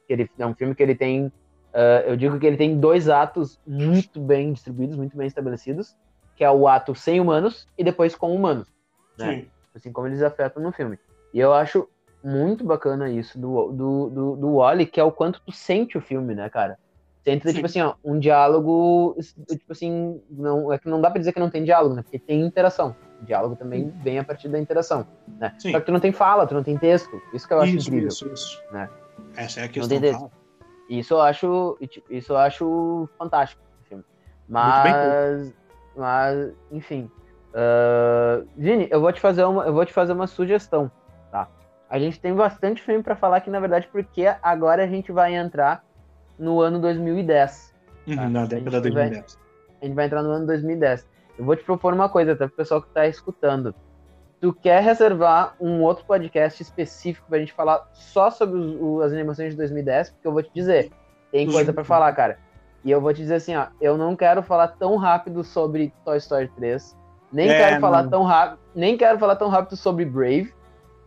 Ele, é um filme que ele tem. ah, eu digo que ele tem dois atos muito bem distribuídos, muito bem estabelecidos. Que é o ato sem humanos e depois com humanos. né? Sim. assim como eles afetam no filme. E eu acho muito bacana isso do, do, do, do Wally, que é o quanto tu sente o filme, né, cara? Sente, Sim. tipo assim, ó, um diálogo, tipo assim, não, é que não dá pra dizer que não tem diálogo, né? Porque tem interação. O diálogo também vem a partir da interação, né? Sim. Só que tu não tem fala, tu não tem texto. Isso que eu acho isso, incrível. isso, isso. né? Essa é a Não questão. tem tá? Isso eu acho, isso eu acho fantástico. Muito bem Mas, mas, enfim. Ah, Vini, eu vou te fazer uma, eu vou te fazer uma sugestão, tá? A gente tem bastante filme pra falar aqui, na verdade, porque agora a gente vai entrar no ano 2010. Uhum, Tá. na A década de gente vai- 2010. A gente vai entrar no ano 2010. Eu vou te propor uma coisa, até pro pessoal que tá escutando. Tu quer reservar um outro podcast específico pra gente falar só sobre os- o- as animações de 2010? Porque eu vou te dizer, tem Os coisa pra últimos. falar, cara. E eu vou te dizer assim, ó, eu não quero falar tão rápido sobre Toy Story 3, nem É, quero falar não. tão rápido, nem quero falar tão rápido sobre Brave,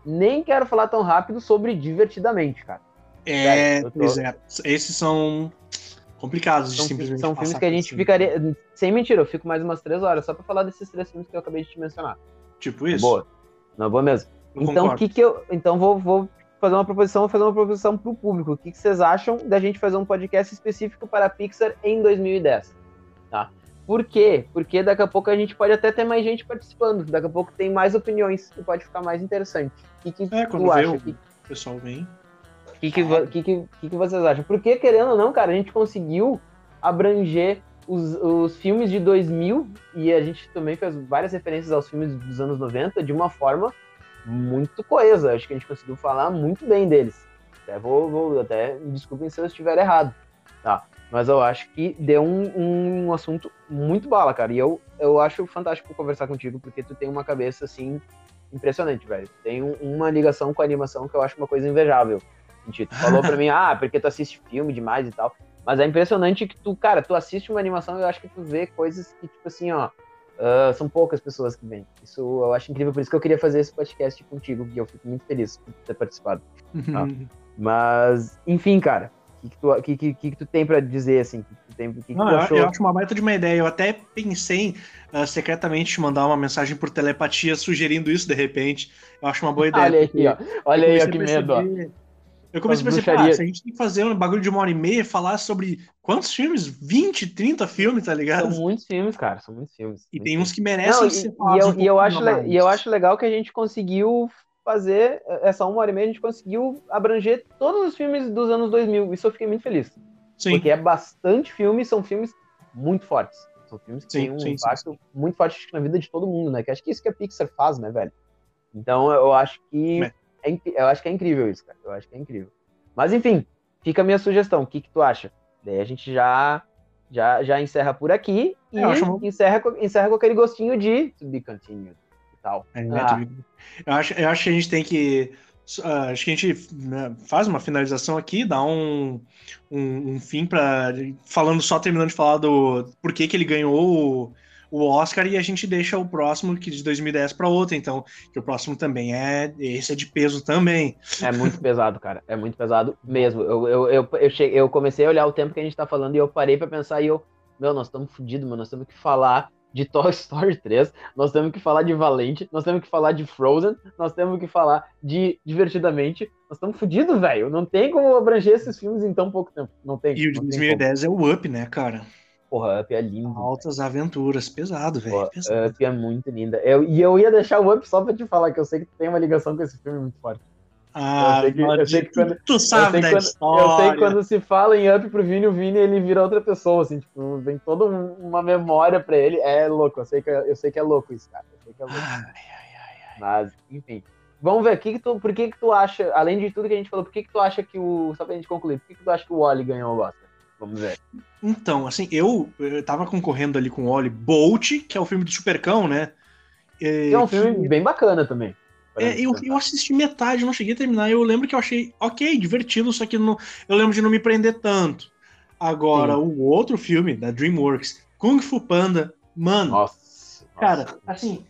nem quero falar tão rápido sobre Divertidamente, cara. É, tô- pois é. Esses são complicados de São, simplesmente são filmes que a gente cima. ficaria, sem mentira, eu fico mais umas três horas só pra falar desses três filmes que eu acabei de te mencionar. Tipo isso. Boa. Não, boa mesmo. Eu então, o que que eu. Então, vou, vou fazer uma proposição, vou fazer uma proposição pro público. O que, que vocês acham da gente fazer um podcast específico para a Pixar em 2010? Tá? Por quê? Porque daqui a pouco a gente pode até ter mais gente participando. Daqui a pouco tem mais opiniões e pode ficar mais interessante. O que, que É, tu acha? o pessoal vem. Que, que, que, que, que vocês acham? Porque, querendo ou não, cara, a gente conseguiu abranger os, os filmes de 2000 e a gente também fez várias referências aos filmes dos anos 90 de uma forma muito coesa. Acho que a gente conseguiu falar muito bem deles. Até vou, vou até me desculpem se eu estiver errado, tá? Mas eu acho que deu um, um assunto muito bala, cara. E eu, eu acho fantástico conversar contigo, porque tu tem uma cabeça, assim, impressionante, velho. Tem um- uma ligação com a animação que eu acho uma coisa invejável. Tu falou pra mim, ah, porque tu assiste filme demais e tal. Mas é impressionante que tu, cara, tu assiste uma animação e eu acho que tu vê coisas que, tipo assim, ó, ah, são poucas pessoas que vêm. Isso eu acho incrível, por isso que eu queria fazer esse podcast contigo, e eu fico muito feliz por ter participado. Ah. Mas, enfim, cara, o que, que, tu, que, que, que tu tem pra dizer, assim? Que, que tu, tem, que, que Não, tu eu, achou? eu acho uma baita de uma ideia. Eu até pensei em ah, secretamente te mandar uma mensagem por telepatia sugerindo isso de repente. Eu acho uma boa ideia. Olha aí, ó. Olha eu aí, ó, que medo, ó. Eu comecei a ah, bruxarias. se a gente tem que fazer um bagulho de uma hora e meia, falar sobre quantos filmes? 20, 30 filmes, tá ligado? São muitos filmes, cara, são muitos filmes. E muitos tem filmes. uns que merecem Não, e, ser e falados eu, um e, eu acho, le- e eu acho legal que a gente conseguiu fazer essa uma hora e meia, a gente conseguiu abranger todos os filmes dos anos 2000. Isso eu fiquei muito feliz. Sim, Porque é bastante filme, são filmes muito fortes. São filmes que Sim, têm um sim, sim, impacto muito forte acho que, na vida de todo mundo, né? Que acho que é isso que a Pixar faz, né, velho? Então eu acho que É. é, eu acho que é incrível isso, cara. Eu acho que é incrível. Mas enfim, fica a minha sugestão. O que, que tu acha? Daí a gente já já, já encerra por aqui e encerra, com, encerra com aquele gostinho de to be continued. tal. É, ah. eu, acho, eu acho que a gente tem que. Uh, acho que a gente né, faz uma finalização aqui, dá um, um, um fim para falando só terminando de falar do por que, que ele ganhou o Oscar e a gente deixa o próximo, que de 2010 para outro, então, que o próximo também é, esse é de peso também. É muito pesado, cara, é muito pesado mesmo. Eu, eu, eu, eu, cheguei, eu comecei a olhar o tempo que a gente tá falando e eu parei para pensar e eu, meu, nós estamos fodidos, mano, nós temos que falar de Toy Story 3, nós temos que falar de Valente, nós temos que falar de Frozen, nós temos que falar de Divertidamente. Nós estamos fodidos, velho. Não tem como abranger esses filmes em tão pouco tempo. Não tem. E o de 2010 é o Up, né, cara? Porra, Up é lindo. Altas véio. aventuras, pesado, velho. Up é muito linda. Eu, e eu ia deixar o Up só pra te falar que eu sei que tem uma ligação com esse filme muito forte. Ah, eu sei que, eu sei que quando, tu sabe da quando, história. Eu sei que quando se fala em Up pro Vini, o Vini ele vira outra pessoa, assim, tipo, vem toda uma memória pra ele. É louco, eu sei que, eu sei que é louco isso, cara. Eu sei que é louco. Ai, ai, ai, Mas, enfim. Vamos ver, que que tu, por que que tu acha, além de tudo que a gente falou, por que que tu acha que o, só pra gente concluir, por que que tu acha que o Wally ganhou o Oscar? Vamos ver. Então, assim, eu, eu tava concorrendo ali com o Oli Bolt, que é o filme do Supercão, né? É, é um filme que... bem bacana também. É, eu, eu assisti metade, não cheguei a terminar. Eu lembro que eu achei ok, divertido, só que não, eu lembro de não me prender tanto. Agora, Sim. o outro filme da DreamWorks, Kung Fu Panda, mano. Nossa, cara, nossa. assim,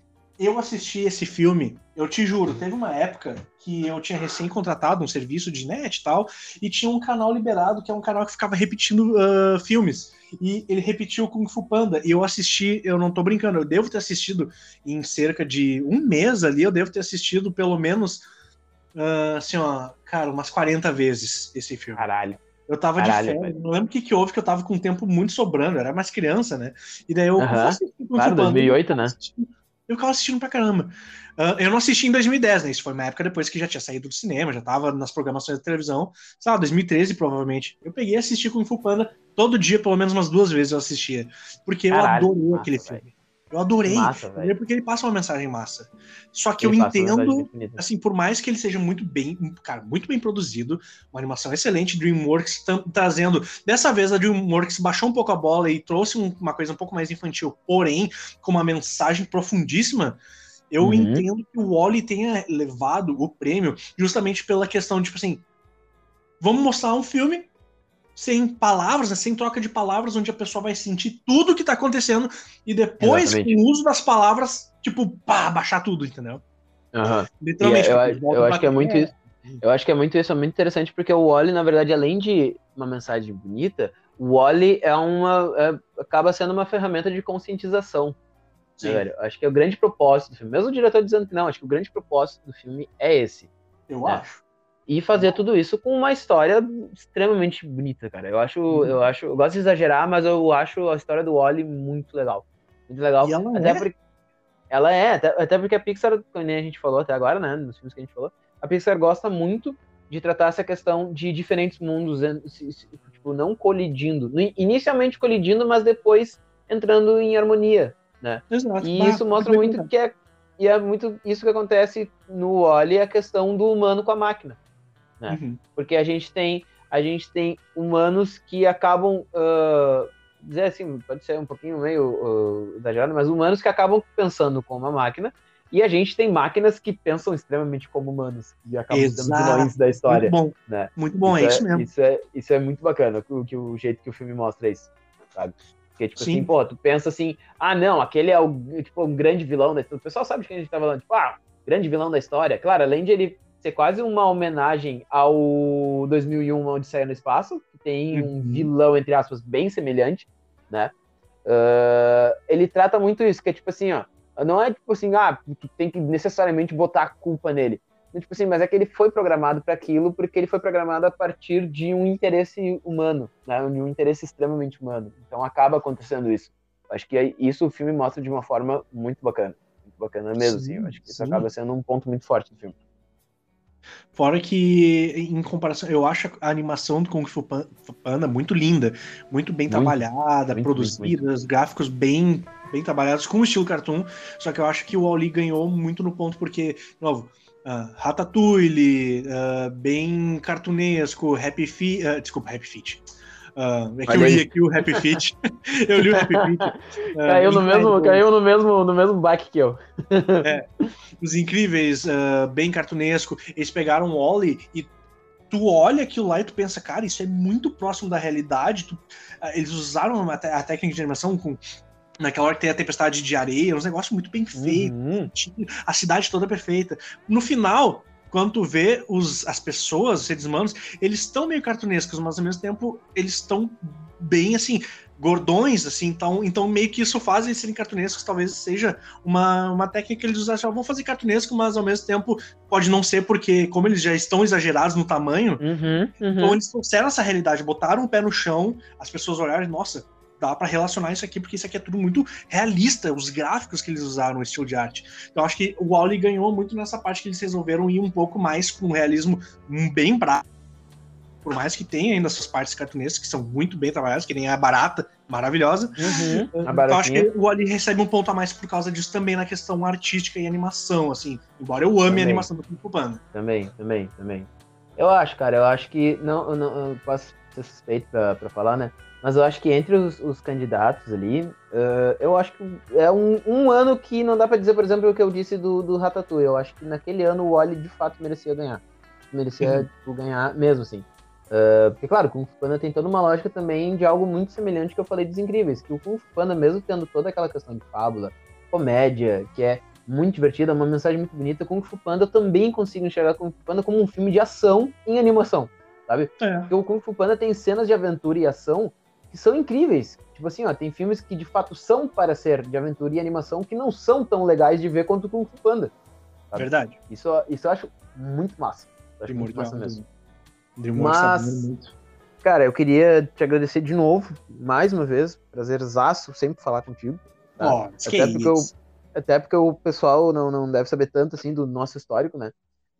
eu assisti esse filme, eu te juro, teve uma época que eu tinha recém contratado um serviço de net e tal, e tinha um canal liberado, que é um canal que ficava repetindo uh, filmes. E ele repetiu Kung Fu Panda. E eu assisti, eu não tô brincando, eu devo ter assistido em cerca de um mês ali, eu devo ter assistido pelo menos, uh, assim, ó, cara, umas 40 vezes esse filme. Caralho. Eu tava Caralho, de férias, não lembro o que, que houve, que eu tava com um tempo muito sobrando, eu era mais criança, né? E daí eu. Uh -huh. Claro, 2008, né? Eu ficava assistindo pra caramba. Uh, eu não assisti em 2010, né? Isso foi uma época depois que já tinha saído do cinema, já tava nas programações da televisão. Sabe, 2013 provavelmente. Eu peguei e assisti com o Panda todo dia, pelo menos umas duas vezes eu assistia. Porque Caralho, eu adorei aquele filme. Véio. Eu adorei, massa, porque ele passa uma mensagem massa. Só que ele eu entendo, assim, por mais que ele seja muito bem, cara, muito bem produzido, uma animação excelente, DreamWorks trazendo. Dessa vez a DreamWorks baixou um pouco a bola e trouxe uma coisa um pouco mais infantil, porém com uma mensagem profundíssima. Eu uhum. entendo que o Wally tenha levado o prêmio justamente pela questão de, tipo assim, vamos mostrar um filme sem palavras, né, sem troca de palavras, onde a pessoa vai sentir tudo que tá acontecendo e depois, Exatamente. com o uso das palavras, tipo, pá, baixar tudo, entendeu? Uhum. Literalmente. É, eu, eu acho que é muito isso. Eu acho que é muito isso, é muito interessante, porque o Wally, na verdade, além de uma mensagem bonita, o Wally é uma. É, acaba sendo uma ferramenta de conscientização. Né? Acho que é o grande propósito do filme. Mesmo o diretor dizendo que não, acho que o grande propósito do filme é esse. Eu né? acho. E fazer tudo isso com uma história extremamente bonita, cara. Eu acho, uhum. eu acho, eu gosto de exagerar, mas eu acho a história do Wally muito legal. Muito legal. E ela até é? Porque, ela é, até, até porque a Pixar, como a gente falou até agora, né, nos filmes que a gente falou, a Pixar gosta muito de tratar essa questão de diferentes mundos, tipo, não colidindo. Inicialmente colidindo, mas depois entrando em harmonia, né? Exato. E isso mostra muito que é e é muito isso que acontece no Wally, a questão do humano com a máquina né? Uhum. Porque a gente tem a gente tem humanos que acabam uh, dizer assim, pode ser um pouquinho meio uh, exagerado, mas humanos que acabam pensando como uma máquina e a gente tem máquinas que pensam extremamente como humanos e acabam Exato. sendo vilões da história. Muito bom, né? muito bom isso é, é isso mesmo. Isso é, isso é muito bacana, o, que, o jeito que o filme mostra isso, sabe? Porque, tipo Sim. assim, pô, tu pensa assim, ah, não, aquele é o, tipo, um grande vilão da história. O pessoal sabe de quem a gente tá falando, tipo, ah, grande vilão da história. Claro, além de ele ser quase uma homenagem ao 2001 Uma Odisseia no Espaço, que tem um uhum. vilão, entre aspas, bem semelhante, né? Uh, ele trata muito isso, que é tipo assim, ó, não é tipo assim, ah, tu tem que necessariamente botar a culpa nele. É, tipo assim, mas é que ele foi programado para aquilo porque ele foi programado a partir de um interesse humano, né? De um interesse extremamente humano. Então acaba acontecendo isso. Acho que isso o filme mostra de uma forma muito bacana. Muito bacana mesmo, sim, assim. Eu acho que isso acaba sendo um ponto muito forte do filme. Fora que, em comparação, eu acho a animação do Kung Fu Panda muito linda, muito bem muito, trabalhada, muito, produzida, muito, gráficos bem, bem trabalhados, com o estilo cartoon. Só que eu acho que o Wally ganhou muito no ponto, porque, de novo, uh, Ratatouille, uh, bem cartunesco, Happy Feet, uh, desculpa, Happy Feet. Uh, é que eu li aqui o Happy Feet. eu li o Happy Feet. Uh, caiu, no mesmo, caiu no mesmo, no mesmo back que eu. é, os incríveis, uh, bem cartunesco. Eles pegaram o Wally e tu olha aquilo lá e tu pensa, cara, isso é muito próximo da realidade. Tu, eles usaram a, a técnica de animação com Naquela hora que tem a tempestade de areia, uns negócios muito bem feitos, uhum. a cidade toda perfeita. No final, quando tu vê os, as pessoas, os seres humanos, eles estão meio cartunescos, mas ao mesmo tempo eles estão bem assim, gordões, assim, então, então meio que isso faz eles serem cartunescos, talvez seja uma, uma técnica que eles usaram, vão fazer cartunesco, mas ao mesmo tempo pode não ser, porque como eles já estão exagerados no tamanho, uhum, uhum. então eles trouxeram essa realidade, botaram o pé no chão, as pessoas olharam, nossa, dá para relacionar isso aqui, porque isso aqui é tudo muito realista, os gráficos que eles usaram, o estilo de arte. Então acho que o Wally ganhou muito nessa parte que eles resolveram ir um pouco mais com um realismo bem bravo. Por mais que tenha ainda essas partes cartunescas que são muito bem trabalhadas, que nem a barata, maravilhosa. Uhum, então acho que o Wally recebe um ponto a mais por causa disso também na questão artística e animação, assim. Embora eu ame também. a animação do Kung Panda. Também, também, também. Eu acho, cara, eu acho que. Não, não eu posso ser suspeito pra, pra falar, né? Mas eu acho que entre os, os candidatos ali, uh, eu acho que é um, um, ano que não dá para dizer, por exemplo, o que eu disse do, do Ratatouille. Eu acho que naquele ano o Wally de fato merecia ganhar. Merecia uhum. tipo, ganhar mesmo, assim. Uh, porque, claro, o Kung Fu Panda tem toda uma lógica também de algo muito semelhante que eu falei dos Incríveis. Que o Kung Fu Panda, mesmo tendo toda aquela questão de fábula, comédia, que é muito divertida, uma mensagem muito bonita, Kung Fu Panda eu também consigo enxergar Kung Fu Panda como um filme de ação em animação, sabe? É. Porque o Kung Fu Panda tem cenas de aventura e ação que são incríveis. Tipo assim, ó, tem filmes que de fato são para ser de aventura e animação que não são tão legais de ver quanto o Kung Fu Panda. Sabe? Verdade. Isso, isso eu acho muito massa. Eu acho muito massa mesmo. Dreamworks tá Mas, muito. cara, eu queria te agradecer de novo, mais uma vez. Prazerzaço sempre falar contigo. Tá? Oh, até, porque eu, até porque o pessoal não, não deve saber tanto assim do nosso histórico, né?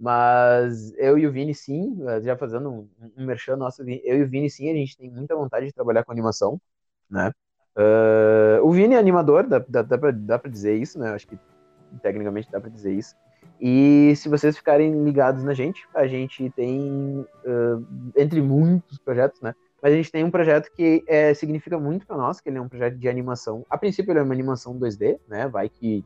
Mas eu e o Vini, sim, já fazendo um, um merchan nosso, eu e o Vini, sim, a gente tem muita vontade de trabalhar com animação, né? Uh, o Vini é animador, dá, dá, dá, pra, dá pra dizer isso, né? Acho que tecnicamente dá pra dizer isso. E se vocês ficarem ligados na gente, a gente tem, uh, entre muitos projetos, né? Mas a gente tem um projeto que é, significa muito para nós, que ele é um projeto de animação. A princípio ele é uma animação 2D, né? Vai que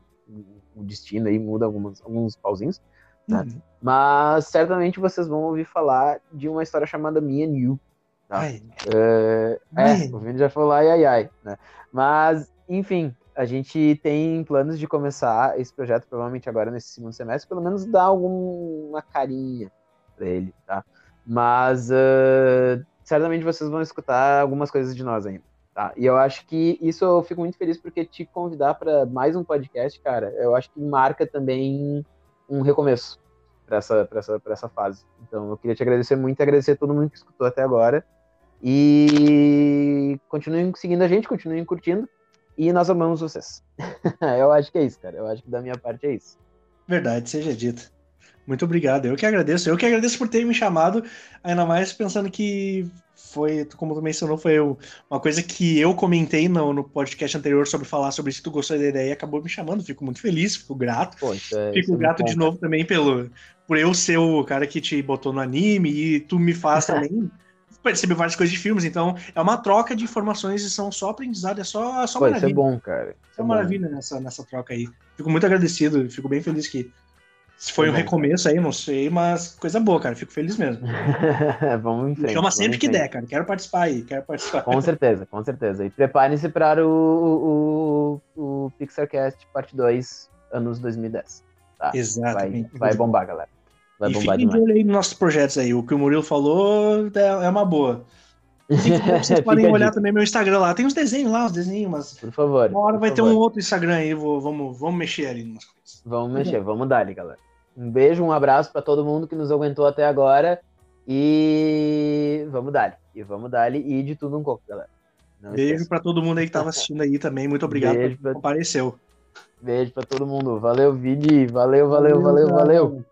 o destino aí muda algumas, alguns pauzinhos. Né? Uhum. Mas certamente vocês vão ouvir falar de uma história chamada Me and You. Tá? É, é, o Vini já falou ai ai ai, né? Mas, enfim, a gente tem planos de começar esse projeto provavelmente agora nesse segundo semestre, pelo menos dar alguma carinha para ele, tá? Mas uh, certamente vocês vão escutar algumas coisas de nós ainda. Tá? E eu acho que isso eu fico muito feliz porque te convidar para mais um podcast, cara, eu acho que marca também um recomeço para essa, essa, essa fase. Então eu queria te agradecer muito e agradecer a todo mundo que escutou até agora. E continuem seguindo a gente, continuem curtindo. E nós amamos vocês. eu acho que é isso, cara. Eu acho que da minha parte é isso. Verdade, seja dito. Muito obrigado. Eu que agradeço. Eu que agradeço por ter me chamado, ainda mais pensando que foi, como tu mencionou, foi uma coisa que eu comentei no, no podcast anterior sobre falar sobre se tu gostou da ideia e acabou me chamando. Fico muito feliz, fico grato. Pô, é, fico é grato de novo também pelo por eu ser o cara que te botou no anime e tu me faz também perceber várias coisas de filmes. Então, é uma troca de informações e são só aprendizado, é só, é só Pô, maravilha. Isso é bom, cara. Isso é, é maravilha nessa, nessa troca aí. Fico muito agradecido, fico bem feliz que se foi um recomeço aí, não sei, mas coisa boa, cara. Fico feliz mesmo. vamos em frente. Chama sempre que der, cara. Quero participar aí, quero participar. Com certeza, com certeza. E preparem-se para o, o, o Pixarcast parte 2, anos 2010. Tá? Exatamente. Vai, vai bombar, galera. Vai e bombar fiquem de olho aí nos nossos projetos aí. O que o Murilo falou é, é uma boa. Vocês podem olhar também meu Instagram lá. Tem uns desenhos lá, os desenhos, mas. Por favor. Uma hora vai favor. ter um outro Instagram aí. Vou, vamos, vamos mexer ali. Vamos mexer, vamos dar ali, galera. Um beijo, um abraço para todo mundo que nos aguentou até agora. E vamos dar. E vamos dar e de tudo um pouco, galera. Não beijo para todo mundo aí que estava assistindo aí também. Muito obrigado beijo pra... compareceu. Beijo para todo mundo. Valeu, Vini. Valeu, valeu, valeu, valeu.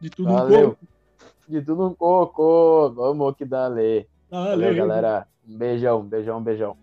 De tudo valeu. um pouco. De tudo um pouco. Vamos que dá Valeu, galera. Um beijão, beijão, beijão.